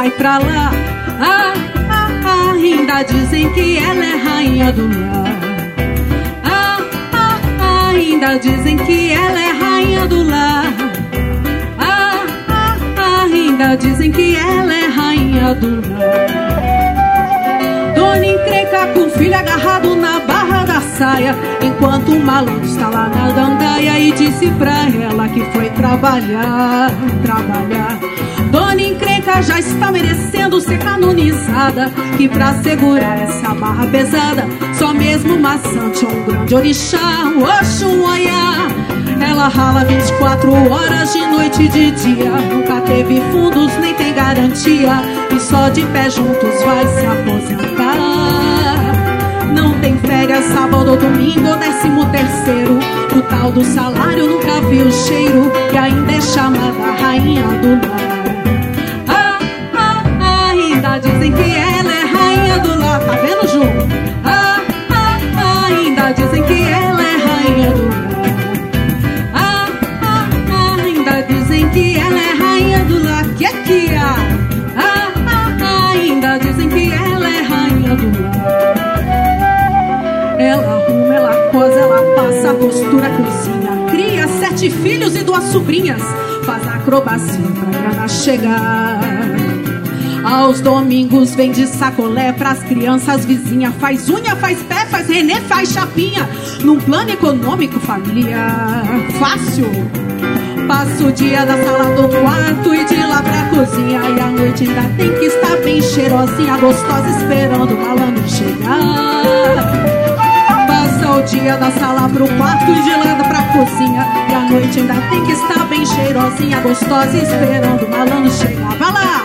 Sai pra lá. Ah, ah, ah, ainda dizem que ela é rainha do lar. Ah, ah, ah, ainda dizem que ela é rainha do lar. Ah, ah, ah, ainda dizem que ela é rainha do lar. Dona encrenca com o filho agarrado na barra da saia, enquanto o malandro está lá na gandaia e disse pra ela que foi trabalhar, trabalhar. Dona já está merecendo ser canonizada. Que pra segurar essa barra pesada, só mesmo maçante um grande orixá, um olhar. Ela rala 24 horas de noite e de dia. Nunca teve fundos, nem tem garantia. E só de pé juntos vai se aposentar. Não tem férias, sábado ou domingo ou décimo terceiro. O tal do salário nunca viu cheiro. E ainda é chamada rainha do dizem que ela é rainha do lar. Tá vendo, Ju? Ah, ah, ah, ainda dizem que ela é rainha do lar. Ah, ah, ah, ainda dizem que ela é rainha do lar. Que é que há? Ah, ah, ah, ainda dizem que ela é rainha do lar. Ela arruma, ela cosa, ela passa, costura, cozinha. Cria sete filhos e duas sobrinhas. Faz acrobacia pra chegar. Aos domingos vende sacolé pras crianças vizinha. Faz unha, faz pé, faz renê, faz chapinha. Num plano econômico, família fácil. Passa o dia da sala do quarto e de lá pra cozinha. E à noite ainda tem que estar bem cheirosinha, gostosa, esperando o malandro chegar. Passa o dia da sala pro quarto e de lá pra cozinha. E à noite ainda tem que estar bem cheirosinha, gostosa, esperando o malandro chegar. Vai lá!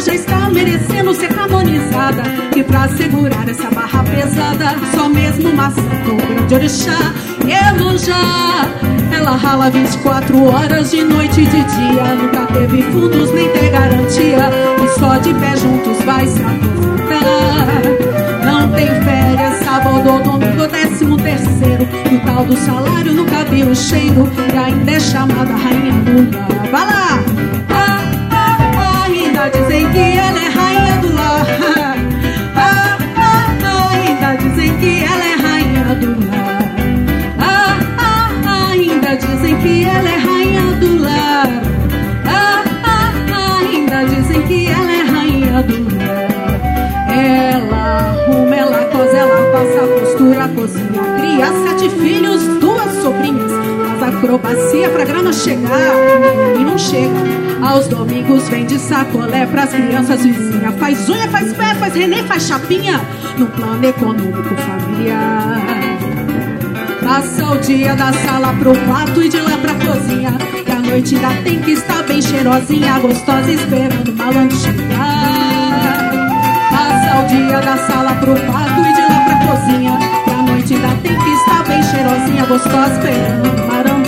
Já está merecendo ser canonizada. Que pra segurar essa barra pesada, só mesmo santa ou grande orixá elojar. Ela rala 24 horas de noite e de dia. Nunca teve fundos nem ter garantia. E só de pé juntos vai se aposentar. Não tem férias, sábado ou domingo, décimo terceiro. E o tal do salário nunca viu o cheiro. E ainda é chamada rainha do. Vai lá! Ah, ah, ah, ainda dizem que ela é rainha do lar. Ah, ah, ah, ainda dizem que ela é rainha do lar. Ah, ah, ah, ainda dizem que ela é rainha do lar. Ah, ah, ah, ainda dizem que ela é rainha do lar. Ela arruma, ela cozinha, cria sete filhos, faz acrobacia pra grana chegar e não chega. Aos domingos vem de sacolé pras crianças vizinhas. Faz unha, faz pé, faz renê, faz chapinha. No plano econômico familiar. Passa o dia da sala pro quarto e de lá pra cozinha. E a noite ainda tem que estar bem cheirosinha, gostosa, esperando o malandro chegar. Passa o dia da sala pro quarto e de lá pra cozinha. E a noite ainda tem que estar bem cheirosinha, gostosa, esperando o malandro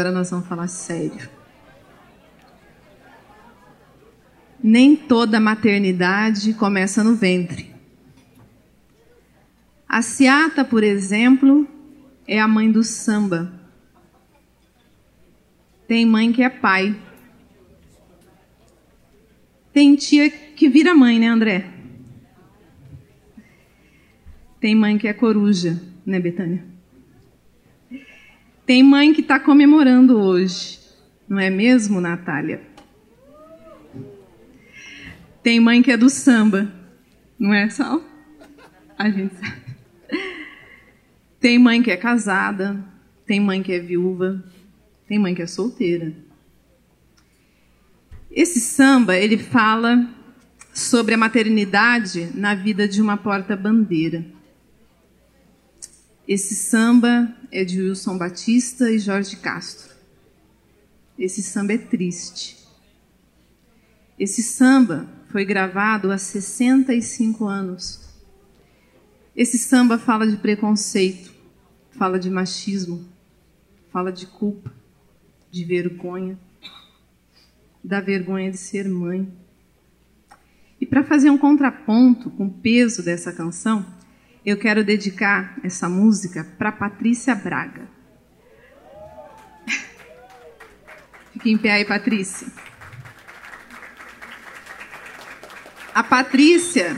Agora nós vamos falar sério. Nem toda maternidade começa no ventre. A Ciata, por exemplo, é a mãe do samba. Tem mãe que é pai. Tem tia que vira mãe, né, André? Tem mãe que é coruja, né, Betânia? Tem mãe que está comemorando hoje, não é mesmo, Natália? Tem mãe que é do samba, não é, Sal? A gente sabe. Tem mãe que é casada, tem mãe que é viúva, tem mãe que é solteira. Esse samba, ele fala sobre a maternidade na vida de uma porta-bandeira. Esse samba é de Wilson Batista e Jorge Castro. Esse samba é triste. Esse samba foi gravado há 65 anos. Esse samba fala de preconceito, fala de machismo, fala de culpa, de vergonha, da vergonha de ser mãe. E para fazer um contraponto com o peso dessa canção, eu quero dedicar essa música para Patrícia Braga. Fique em pé aí, Patrícia. A Patrícia,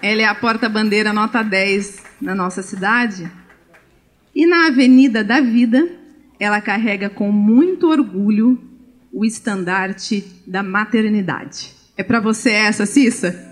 ela é a porta-bandeira nota 10 na nossa cidade. E na Avenida da Vida, ela carrega com muito orgulho o estandarte da maternidade. É para você essa, Cissa?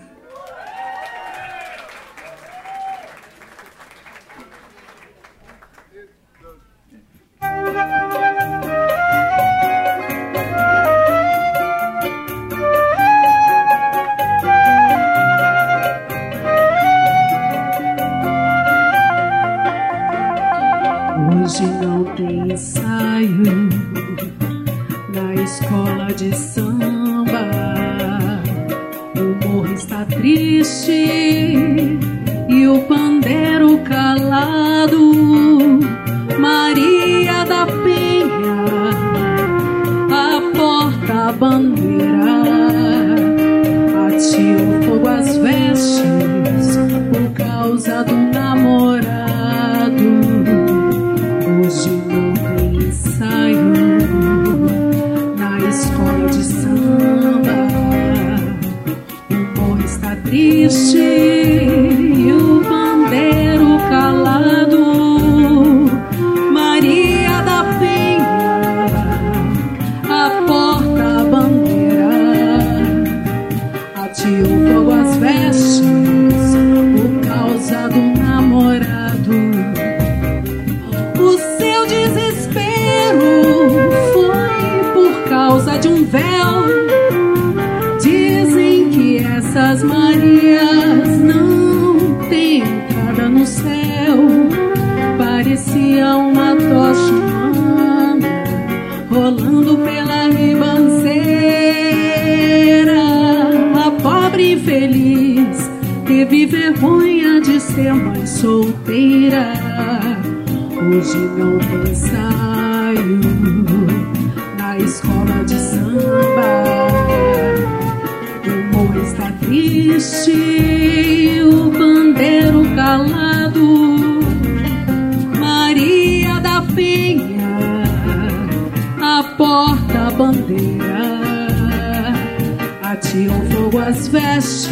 Fogo às vestes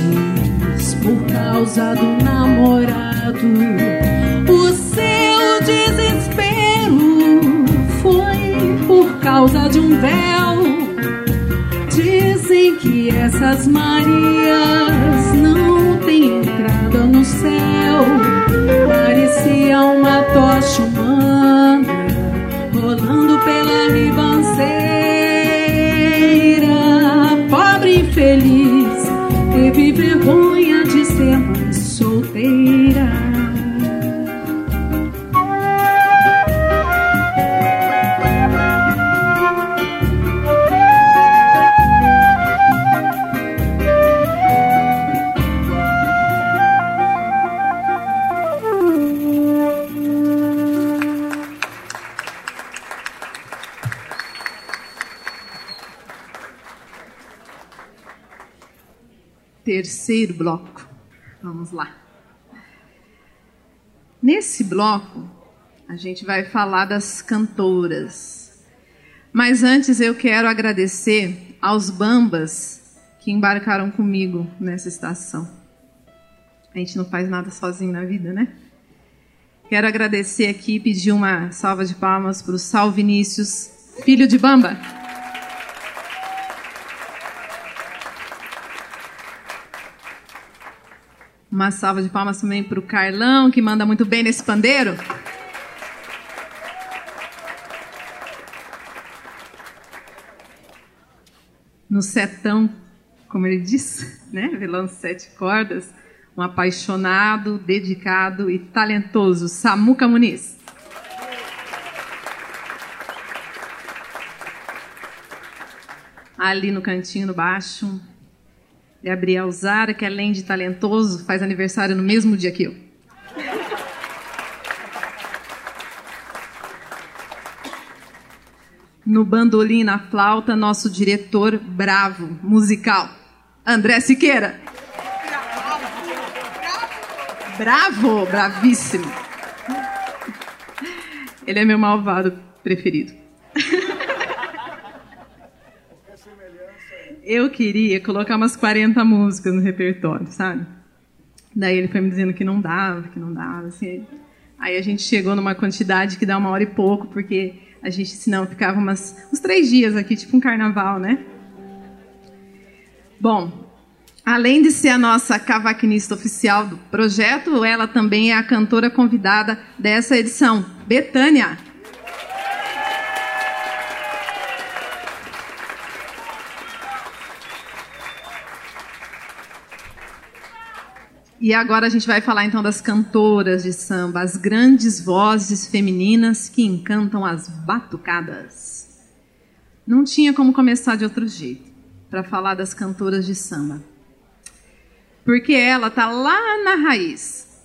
por causa do namorado. O seu desespero foi por causa de um véu. Dizem que essas Marias não têm entrada no céu. Parecia uma tocha teve vergonha de terceiro bloco. Vamos lá. Nesse bloco, a gente vai falar das cantoras. Mas antes eu quero agradecer aos bambas que embarcaram comigo nessa estação. A gente não faz nada sozinho na vida, né? Quero agradecer aqui e pedir uma salva de palmas para o Sal Vinícius, filho de Bamba. Uma salva de palmas também para o Carlão, que manda muito bem nesse pandeiro. No setão, como ele diz, né? Velando sete cordas, um apaixonado, dedicado e talentoso Samuca Muniz. Ali no cantinho no baixo, Gabriel Zara, que além de talentoso, faz aniversário no mesmo dia que eu. No bandolim na flauta, nosso diretor bravo, musical, André Siqueira. Bravo, bravíssimo. Ele é meu malvado preferido. Eu queria colocar umas 40 músicas no repertório, sabe? Daí ele foi me dizendo que não dava, que não dava, assim. Aí a gente chegou numa quantidade que dá uma hora e pouco, porque a gente, senão, ficava umas, uns três dias aqui, tipo um carnaval, né? Bom, além de ser a nossa cavaquinista oficial do projeto, ela também é a cantora convidada dessa edição, Betânia. E agora a gente vai falar então das cantoras de samba, as grandes vozes femininas que encantam as batucadas. Não tinha como começar de outro jeito para falar das cantoras de samba. Porque ela tá lá na raiz.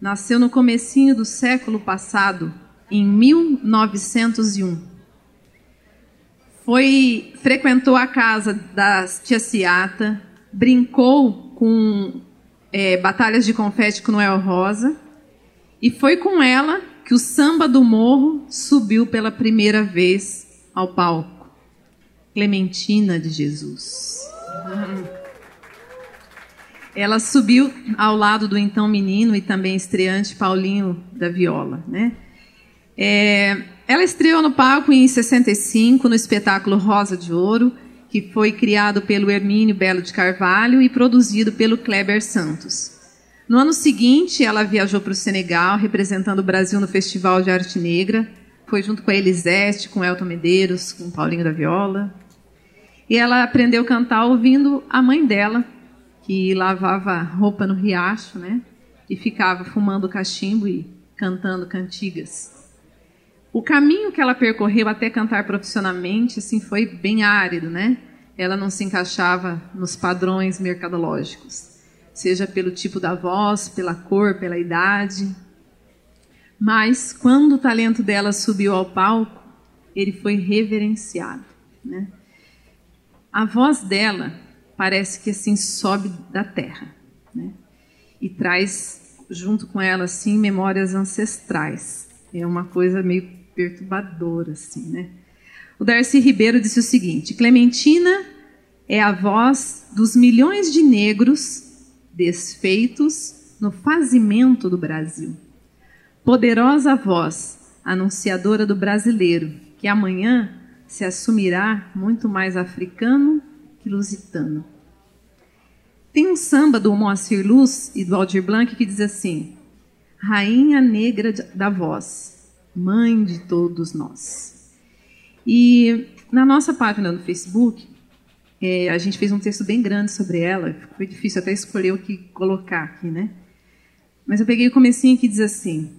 Nasceu no comecinho do século passado, em 1901. Foi frequentou a casa da tia Ciata, brincou com é, Batalhas de Confete com Noel Rosa. E foi com ela que o samba do morro subiu pela primeira vez ao palco. Clementina de Jesus. Ela subiu ao lado do então menino e também estreante Paulinho da Viola. Né? É, ela estreou no palco em 65 no espetáculo Rosa de Ouro que foi criado pelo Hermínio Belo de Carvalho e produzido pelo Kleber Santos. No ano seguinte, ela viajou para o Senegal, representando o Brasil no Festival de Arte Negra. Foi junto com a Elisete, com Elton Medeiros, com Paulinho da Viola. E ela aprendeu a cantar ouvindo a mãe dela, que lavava roupa no riacho, né? E ficava fumando cachimbo e cantando cantigas. O caminho que ela percorreu até cantar profissionalmente assim, foi bem árido, né? Ela não se encaixava nos padrões mercadológicos, seja pelo tipo da voz, pela cor, pela idade. Mas quando o talento dela subiu ao palco, ele foi reverenciado, né? A voz dela parece que assim sobe da terra, né? E traz junto com ela assim memórias ancestrais. É uma coisa meio perturbador, assim, né? O Darcy Ribeiro disse o seguinte: Clementina é a voz dos milhões de negros desfeitos no fazimento do Brasil. Poderosa voz, anunciadora do brasileiro, que amanhã se assumirá muito mais africano que lusitano. Tem um samba do Moacir Luz e do Aldir Blanc que diz assim: Rainha negra da voz, mãe de todos nós. E na nossa página no Facebook, é, a gente fez um texto bem grande sobre ela. Foi difícil até escolher o que colocar aqui, né? Mas eu peguei o comecinho que diz assim: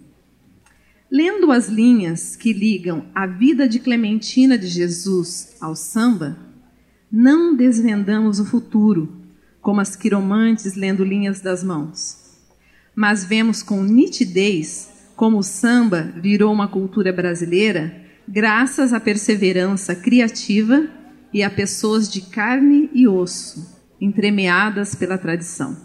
Lendo as linhas que ligam a vida de Clementina de Jesus ao samba, não desvendamos o futuro, como as quiromantes lendo linhas das mãos, mas vemos com nitidez como o samba virou uma cultura brasileira graças à perseverança criativa e a pessoas de carne e osso, entremeadas pela tradição.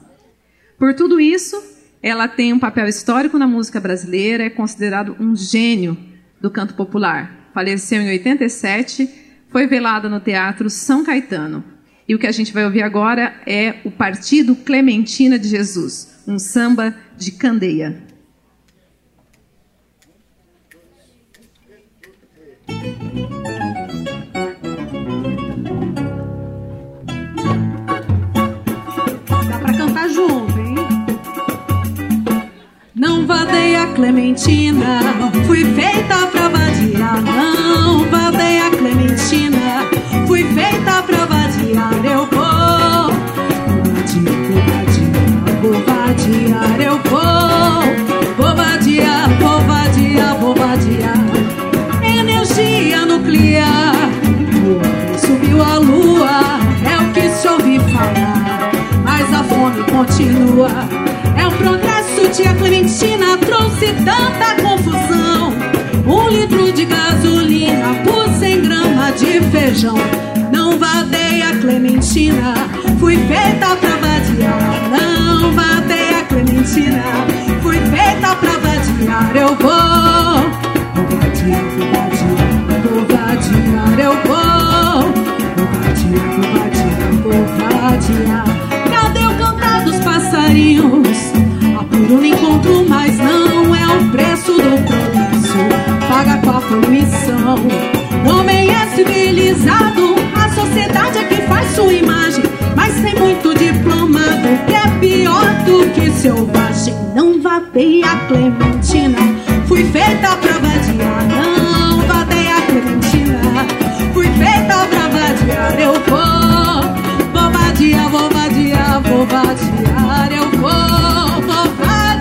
Por tudo isso, ela tem um papel histórico na música brasileira, é considerado um gênio do canto popular. Faleceu em 87, foi velada no Teatro São Caetano. E o que a gente vai ouvir agora é o Partido Clementina de Jesus, um samba de candeia. Clementina, fui feita pra vadiar. Não vadei a Clementina, fui feita pra vadiar. Eu vou, vou vadiar, eu vou, vou vadiar, vou vadiar, vou vadiar. Energia nuclear, subiu a lua, é o que se ouvi falar. Mas a fome continua, é o progresso de a Clementina trouxe tanta confusão. Um litro de gasolina por 100 gramas de feijão. Não vadei a Clementina, fui feita pra vadiar. Não vadei a Clementina, fui feita pra vadiar. Eu vou, vadiar, vadiar, vadiar. Eu vou, vou vadiar, vou vadiar, vou vadiar. Cadê o cantar dos passarinhos? Não encontro mais não o preço do progresso, paga com a poluição. O homem é civilizado, a sociedade é que faz sua imagem. Mas tem muito diplomado que é pior do que selvagem. Não vadei a Clementina, fui feita pra vadiar. Não vadei a Clementina, fui feita pra vadiar. Eu vou, vou vadiar, vou vadiar, vou vadiar. Eu vou,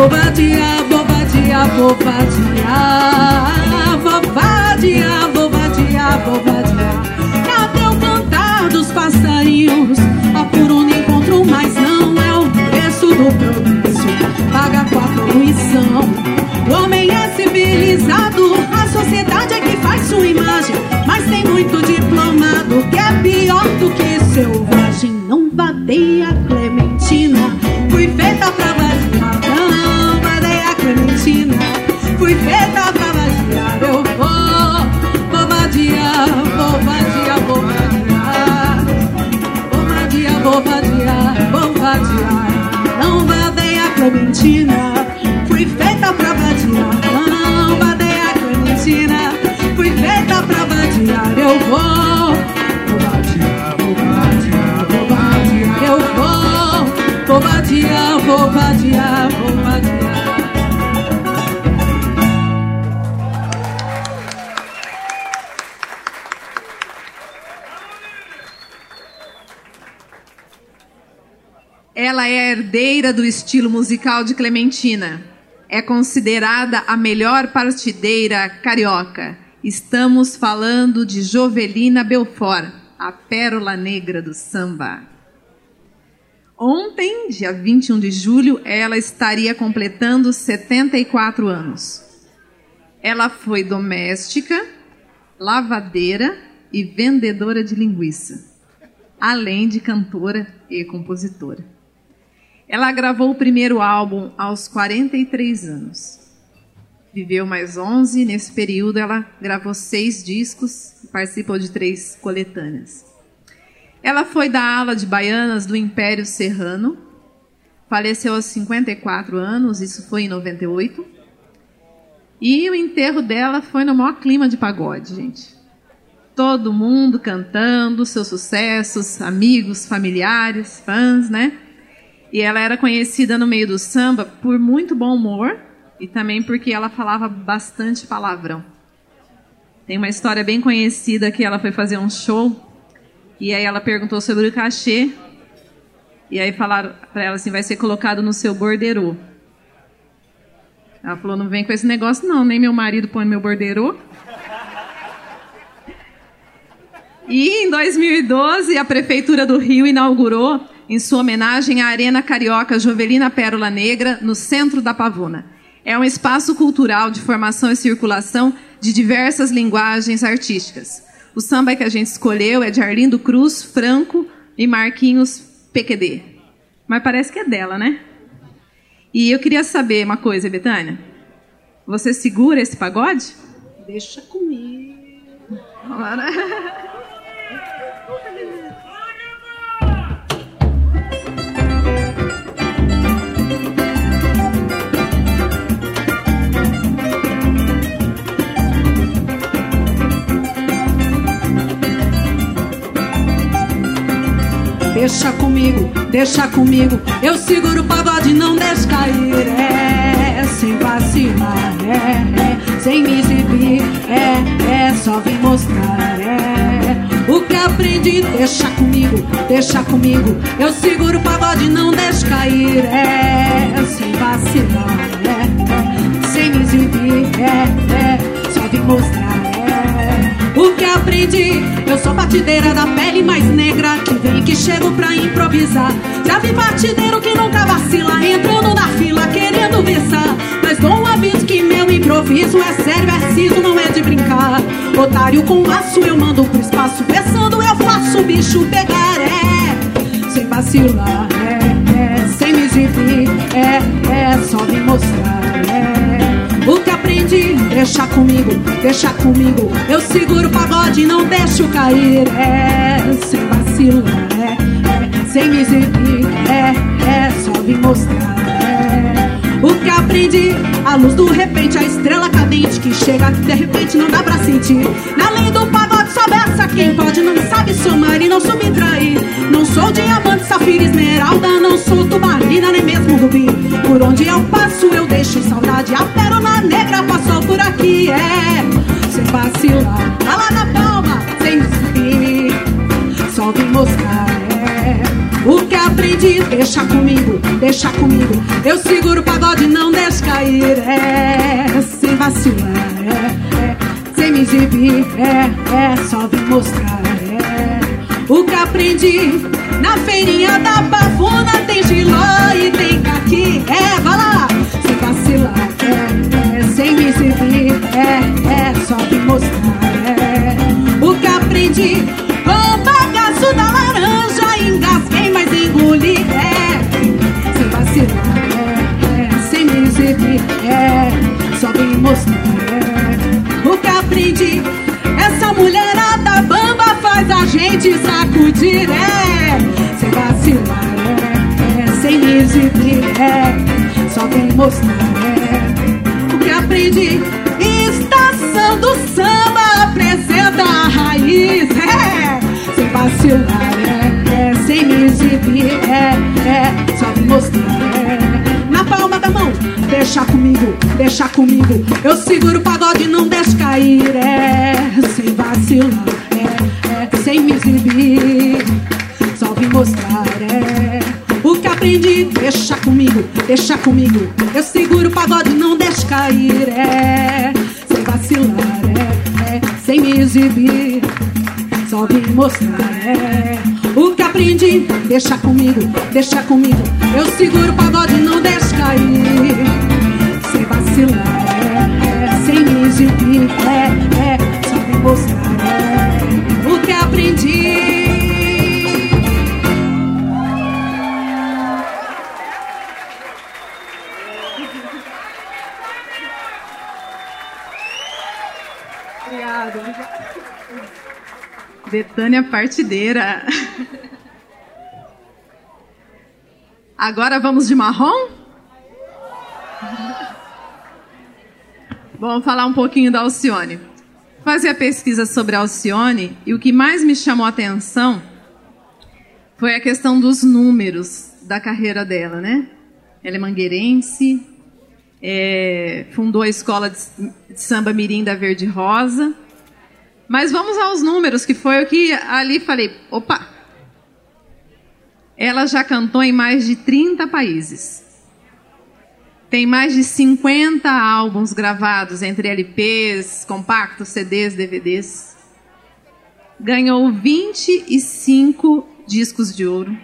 vou vadiar, vou vadiar. Vou vadiar, vou vadiar, vou vadiar passarinhos. Apuro não encontro, mas não é o preço do progresso. Paga com a poluição. O homem é civilizado, a sociedade é que faz sua imagem. Mas tem muito diplomado a Clementina, fui feita pra vadiar. Não vadeia a Clementina, fui feita pra vadiar. Eu vou, vou vadiar, vou vadiar, vou vadiar. Eu vou, vou vadiar, vou vadiar, vou vadiar. Herdeira do estilo musical de Clementina. É considerada a melhor partideira carioca Estamos falando de Jovelina Belfort, a pérola negra do samba. Ontem, dia 21 de julho, ela estaria completando 74 anos. Ela foi doméstica, lavadeira e vendedora de linguiça, além de cantora e compositora. Ela gravou o primeiro álbum aos 43 anos. Viveu mais 11, nesse período ela gravou seis discos e participou de três coletâneas. Ela foi da ala de baianas do Império Serrano, faleceu aos 54 anos, isso foi em 98. E o enterro dela foi no maior clima de pagode, gente. Todo mundo cantando seus sucessos, amigos, familiares, fãs, né? E ela era conhecida no meio do samba por muito bom humor e também porque ela falava bastante palavrão. Tem uma história bem conhecida que ela foi fazer um show e aí ela perguntou sobre o cachê e aí falaram para ela assim, vai ser colocado no seu borderô. Ela falou, não vem com esse negócio não, nem meu marido põe meu borderô. E em 2012, a Prefeitura do Rio inaugurou, em sua homenagem, a Arena Carioca Jovelina Pérola Negra, no centro da Pavuna. É um espaço cultural de formação e circulação de diversas linguagens artísticas. O samba que a gente escolheu é de Arlindo Cruz, Franco e Marquinhos PQD. Mas parece que é dela, né? E eu queria saber uma coisa, Betânia. Você segura esse pagode? Deixa comigo. Deixa comigo, deixa comigo. Eu seguro o pagode, não deixa cair. É, sem vacilar, é, é, sem me exibir. É, é, só vim mostrar. É, o que aprendi, deixa comigo, deixa comigo. Eu seguro o pagode, não deixa cair. É, sem vacilar, é, é, sem me exibir. É, é, só vim mostrar. O que aprendi, eu sou batideira da pele mais negra que vem que chego pra improvisar. Já vi batideiro que nunca vacila, entrando na fila querendo versar. Mas dou um aviso que meu improviso é sério, é ciso, não é de brincar. Otário com laço eu mando pro espaço, pensando eu faço o bicho pegar. É, sem vacilar, deixa comigo, deixa comigo. Eu seguro o pagode e não deixo cair. É, sem vacilar, é, é, sem me exibir, é, é, só vim mostrar. É, o que aprendi, a luz do repente, a estrela cadente que chega de repente não dá pra sentir. Na lei do pagode versa quem pode, não sabe somar e não subtrair. Não sou diamante, safira, esmeralda, não sou tubarina, nem mesmo rubi. Por onde eu passo eu deixo saudade, a pérola negra passou por aqui, é. Sem vacilar, tá lá na palma, sem exibir. Só vim mostrar, é. O que aprendi, deixa comigo, deixa comigo. Eu seguro o pagode, não deixa cair, é. Sem vacilar, é, é. Sem me exibir, é, é. Só vim mostrar, é. O que aprendi na feirinha da pavuna tem giló e tem caqui, é. Vai lá, sem vacilar, é, é. Sem me exibir, é, é. Só vim mostrar, é. O que aprendi, o bagaço da laranja engasguei, mas engoli, é. Sem vacilar, é, é. Sem me exibir, é. Só vim mostrar, essa mulherada bamba faz a gente sacudir, é. Sem vacilar, é, é. Sem exibir, é. Só vim mostrar, é. O que aprendi, estação do samba apresenta a raiz, é. Sem vacilar, é, é. Sem exibir, é, é. Só vim mostrar, é. Na palma da mão, deixa comigo, deixa comigo. Eu seguro o pagode, não deixa cair, é. Sem vacilar, é, é. Sem me exibir, só vim mostrar, é. O que aprendi, deixa comigo, deixa comigo. Eu seguro o pagode, não deixa cair, é. Sem vacilar, é, exibir, só vim mostrar é, aprendi. Deixa comigo, deixa comigo. Eu seguro o pagode, não deixa cair. Sem vacilar, é, é, sem me exibir, é, é, só vim mostrar é, o que aprendi. Betânia Partideira. Agora vamos de marrom? Vamos falar um pouquinho da Alcione. Fazer a pesquisa sobre a Alcione e o que mais me chamou a atenção foi a questão dos números da carreira dela, né? Ela é mangueirense, é, fundou a escola de, de samba mirim da Verde Rosa, mas vamos aos números, que foi o que ali falei. Opa! Ela já cantou em mais de 30 países. Tem mais de 50 álbuns gravados entre LPs, compactos, CDs, DVDs. Ganhou 25 discos de ouro,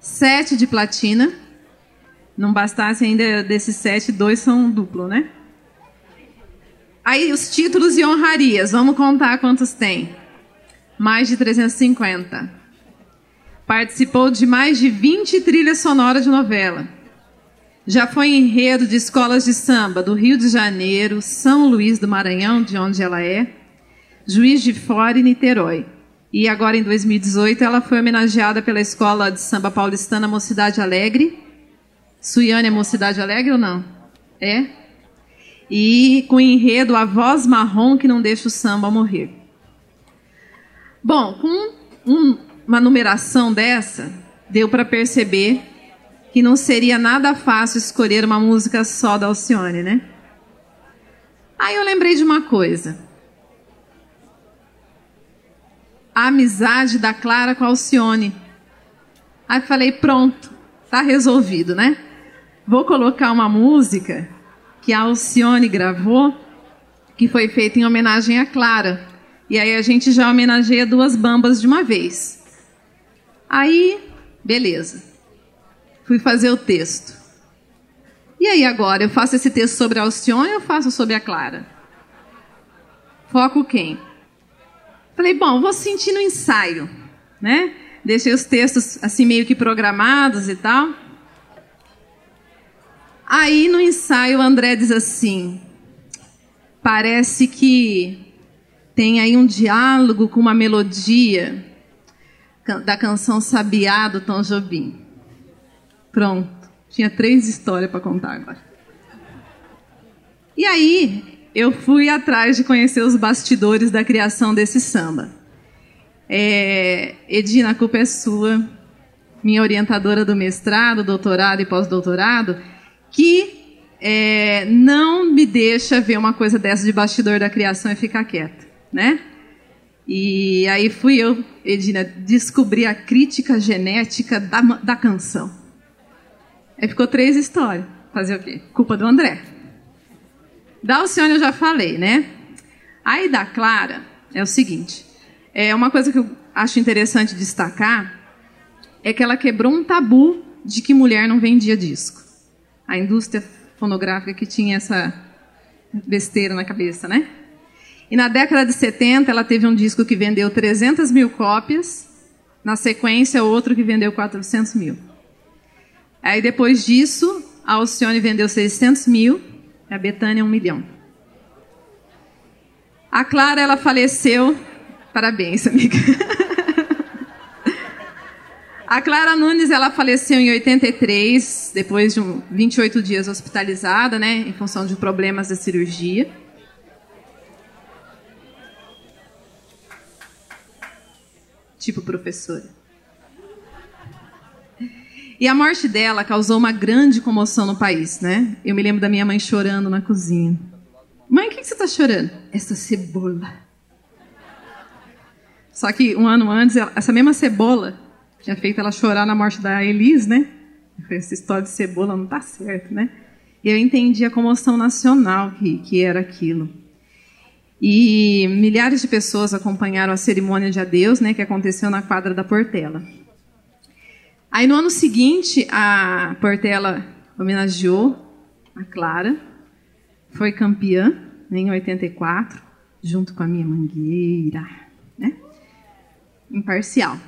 7 de platina. Não bastasse ainda desses 7, dois são duplo, né? Aí os títulos e honrarias, vamos contar quantos tem. Mais de 350. Participou de mais de 20 trilhas sonoras de novela. Já foi enredo de escolas de samba do Rio de Janeiro, São Luís do Maranhão, de onde ela é, Juiz de Fora e Niterói. E agora, em 2018, ela foi homenageada pela Escola de Samba Paulistana Mocidade Alegre. Suiane é Mocidade Alegre ou não? É? e com o enredo A Voz Marrom que não deixa o samba morrer. Bom, com um, uma numeração dessa, deu para perceber que não seria nada fácil escolher uma música só da Alcione, né? Aí eu lembrei de uma coisa. A amizade da Clara com a Alcione. Aí falei, pronto, tá resolvido, né? Vou colocar uma música que a Alcione gravou, que foi feita em homenagem a Clara. E aí a gente já homenageia duas bambas de uma vez. Aí, beleza. Fui fazer o texto. E aí agora, eu faço esse texto sobre a Alcione ou faço sobre a Clara? Foco quem? Falei, bom, vou sentir no ensaio, né? Deixei os textos assim meio que programados e tal. Aí no ensaio o André diz assim: parece que tem aí um diálogo com uma melodia da canção Sabiá do Tom Jobim. Pronto, tinha três histórias para contar agora. E aí eu fui atrás de conhecer os bastidores da criação desse samba. É, Edina, a culpa é sua, minha orientadora do mestrado, doutorado e pós-doutorado que é, não me deixa ver uma coisa dessa de bastidor da criação e ficar quieta, né? E aí fui eu, Edina, descobrir a crítica genética da, da canção. Aí ficou três histórias. Fazer o quê? Culpa do André. Da Alcione eu já falei, né? Aí da Clara é o seguinte. É uma coisa que eu acho interessante destacar é que ela quebrou um tabu de que mulher não vendia disco a indústria fonográfica que tinha essa besteira na cabeça, né? E na década de 70, ela teve um disco que vendeu 300 mil cópias, na sequência, outro que vendeu 400 mil. Aí, depois disso, a Alcione vendeu 600 mil, a Betânia, um milhão. A Clara, ela faleceu. Parabéns, amiga. A Clara Nunes, ela faleceu em 83, depois de um 28 dias hospitalizada, né, em função de problemas da cirurgia. Tipo professora. E a morte dela causou uma grande comoção no país, né? Eu me lembro da minha mãe chorando na cozinha. Mãe, o que você está chorando? Essa cebola. Só que um ano antes, essa mesma cebola tinha feito ela chorar na morte da Elis, né? Essa história de cebola não tá certo, né? E eu entendi a comoção nacional que, que era aquilo. E milhares de pessoas acompanharam a cerimônia de adeus, né, que aconteceu na quadra da Portela. Aí no ano seguinte, a Portela homenageou a Clara, foi campeã né, em 84, junto com a minha mangueira, né? Imparcial.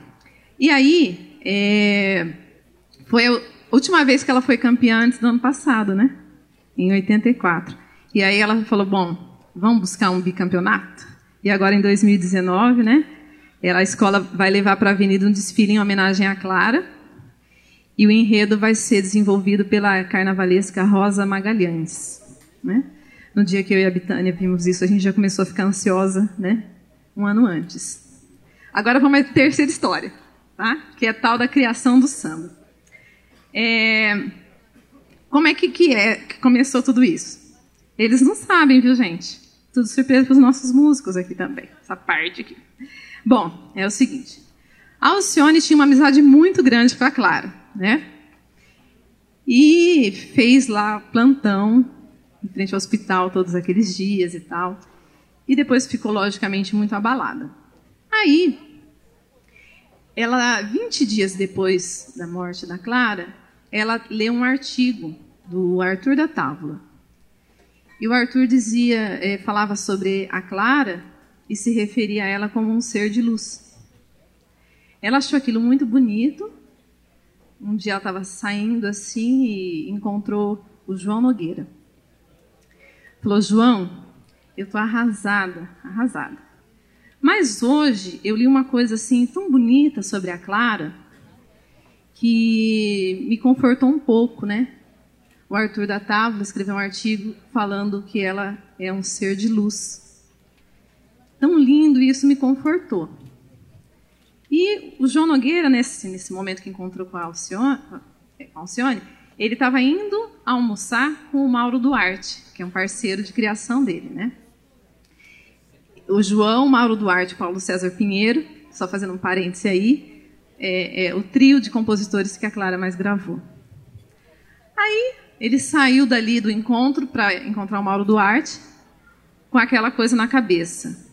E aí, é, foi a última vez que ela foi campeã antes do ano passado, né? Em 84. E aí ela falou, bom, vamos buscar um bicampeonato? E agora em 2019, né? Ela, a escola vai levar para a Avenida um desfile em homenagem à Clara. E o enredo vai ser desenvolvido pela carnavalesca Rosa Magalhães. Né? No dia que eu e a Bitânia vimos isso, a gente já começou a ficar ansiosa, né? Um ano antes. Agora vamos à terceira história, tá? Que é a tal da criação do samba. É... Como é que, que é que começou tudo isso? Eles não sabem, viu, gente? Tudo surpresa para os nossos músicos aqui também, essa parte aqui. Bom, é o seguinte. A Alcione tinha uma amizade muito grande com a Clara, né? E fez lá plantão em frente ao hospital todos aqueles dias e tal. E depois ficou, logicamente, muito abalada. Aí, ela, 20 dias depois da morte da Clara, ela leu um artigo do Arthur da Távola. E o Arthur dizia, é, falava sobre a Clara e se referia a ela como um ser de luz. Ela achou aquilo muito bonito. Um dia ela estava saindo assim e encontrou o João Nogueira. Falou, João, eu estou arrasada, arrasada. Mas hoje eu li uma coisa assim tão bonita sobre a Clara que me confortou um pouco, né? O Arthur da Távola escreveu um artigo falando que ela é um ser de luz. Tão lindo e isso me confortou. E o João Nogueira, nesse, nesse momento que encontrou com a Alcione, a Alcione ele estava indo almoçar com o Mauro Duarte, que é um parceiro de criação dele, né? O João, Mauro Duarte e Paulo César Pinheiro, só fazendo um parêntese aí, é, é o trio de compositores que a Clara mais gravou. Aí ele saiu dali do encontro para encontrar o Mauro Duarte com aquela coisa na cabeça.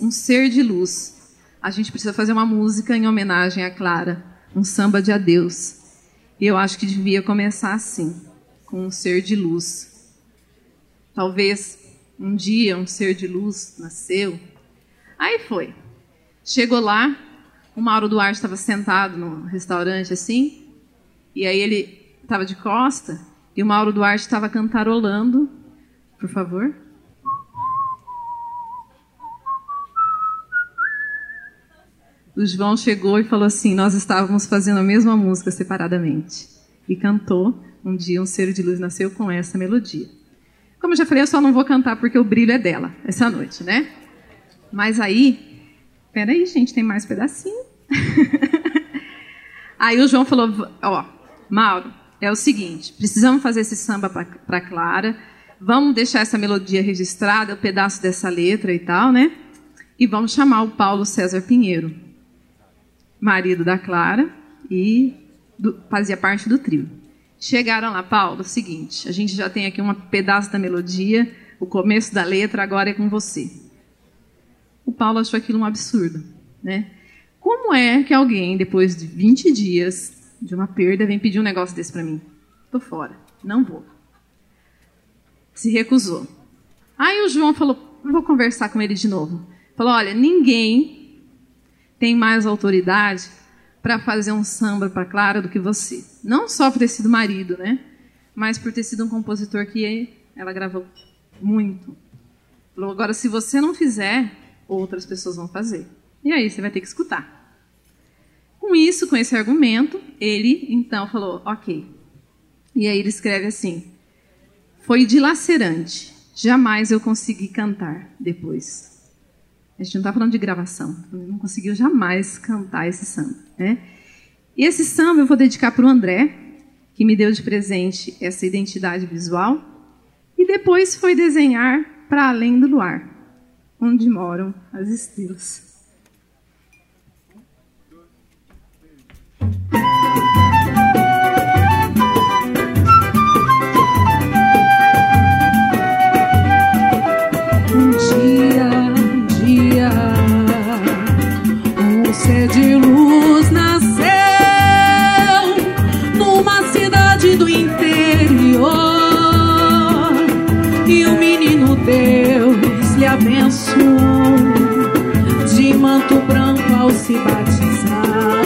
Um ser de luz. A gente precisa fazer uma música em homenagem à Clara, um samba de adeus. E eu acho que devia começar assim, com um ser de luz. Talvez um dia um ser de luz nasceu. Aí foi. Chegou lá, o Mauro Duarte estava sentado no restaurante assim, e aí ele estava de costa, e o Mauro Duarte estava cantarolando. Por favor. o João chegou e falou assim: Nós estávamos fazendo a mesma música separadamente. E cantou. Um dia um ser de luz nasceu com essa melodia. Como eu já falei, eu só não vou cantar porque o brilho é dela essa noite, né? Mas aí, peraí, gente, tem mais pedacinho. aí o João falou: Ó, Mauro, é o seguinte: precisamos fazer esse samba para Clara. Vamos deixar essa melodia registrada, o um pedaço dessa letra e tal, né? E vamos chamar o Paulo César Pinheiro marido da Clara, e do, fazia parte do trio. Chegaram lá, Paulo, seguinte, a gente já tem aqui um pedaço da melodia, o começo da letra, agora é com você. O Paulo achou aquilo um absurdo, né? Como é que alguém, depois de 20 dias de uma perda, vem pedir um negócio desse para mim? Tô fora, não vou. Se recusou. Aí o João falou, vou conversar com ele de novo. Falou, olha, ninguém tem mais autoridade para fazer um samba para Clara do que você. Não só por ter sido marido, né? Mas por ter sido um compositor que ela gravou muito. Falou, agora se você não fizer, outras pessoas vão fazer. E aí você vai ter que escutar. Com isso, com esse argumento, ele então falou, ok. E aí ele escreve assim: Foi dilacerante. Jamais eu consegui cantar depois. A gente não está falando de gravação, não conseguiu jamais cantar esse samba. Né? E esse samba eu vou dedicar para o André, que me deu de presente essa identidade visual, e depois foi desenhar para além do luar, onde moram as estrelas. se batizar.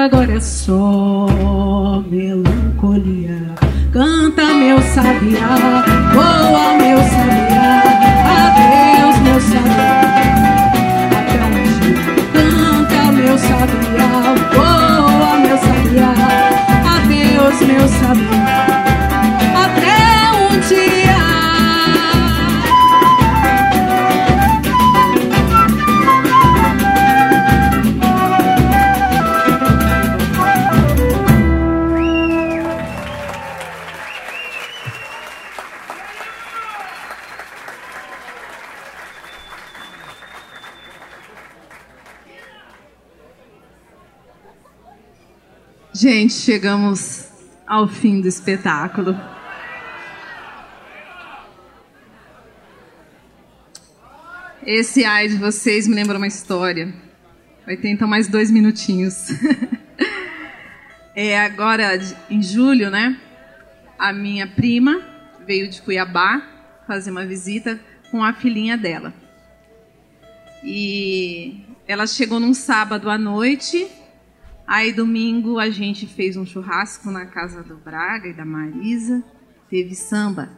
agora é só. chegamos ao fim do espetáculo. Esse ai de vocês me lembra uma história. Vai ter então mais dois minutinhos. é agora em julho, né? A minha prima veio de Cuiabá fazer uma visita com a filhinha dela. E ela chegou num sábado à noite Aí domingo a gente fez um churrasco na casa do Braga e da Marisa, teve samba.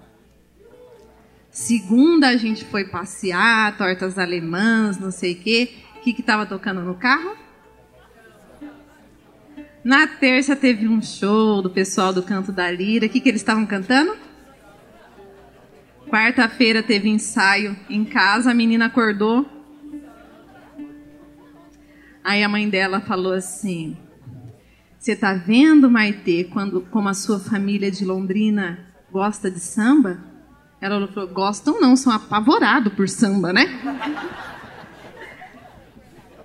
Segunda a gente foi passear, tortas alemãs, não sei o quê. O que estava tocando no carro? Na terça teve um show do pessoal do Canto da Lira. O que, que eles estavam cantando? Quarta-feira teve ensaio em casa, a menina acordou Aí a mãe dela falou assim: Você tá vendo, Maitê, quando, como a sua família de Londrina gosta de samba? Ela falou: Gostam não, são apavorados por samba, né?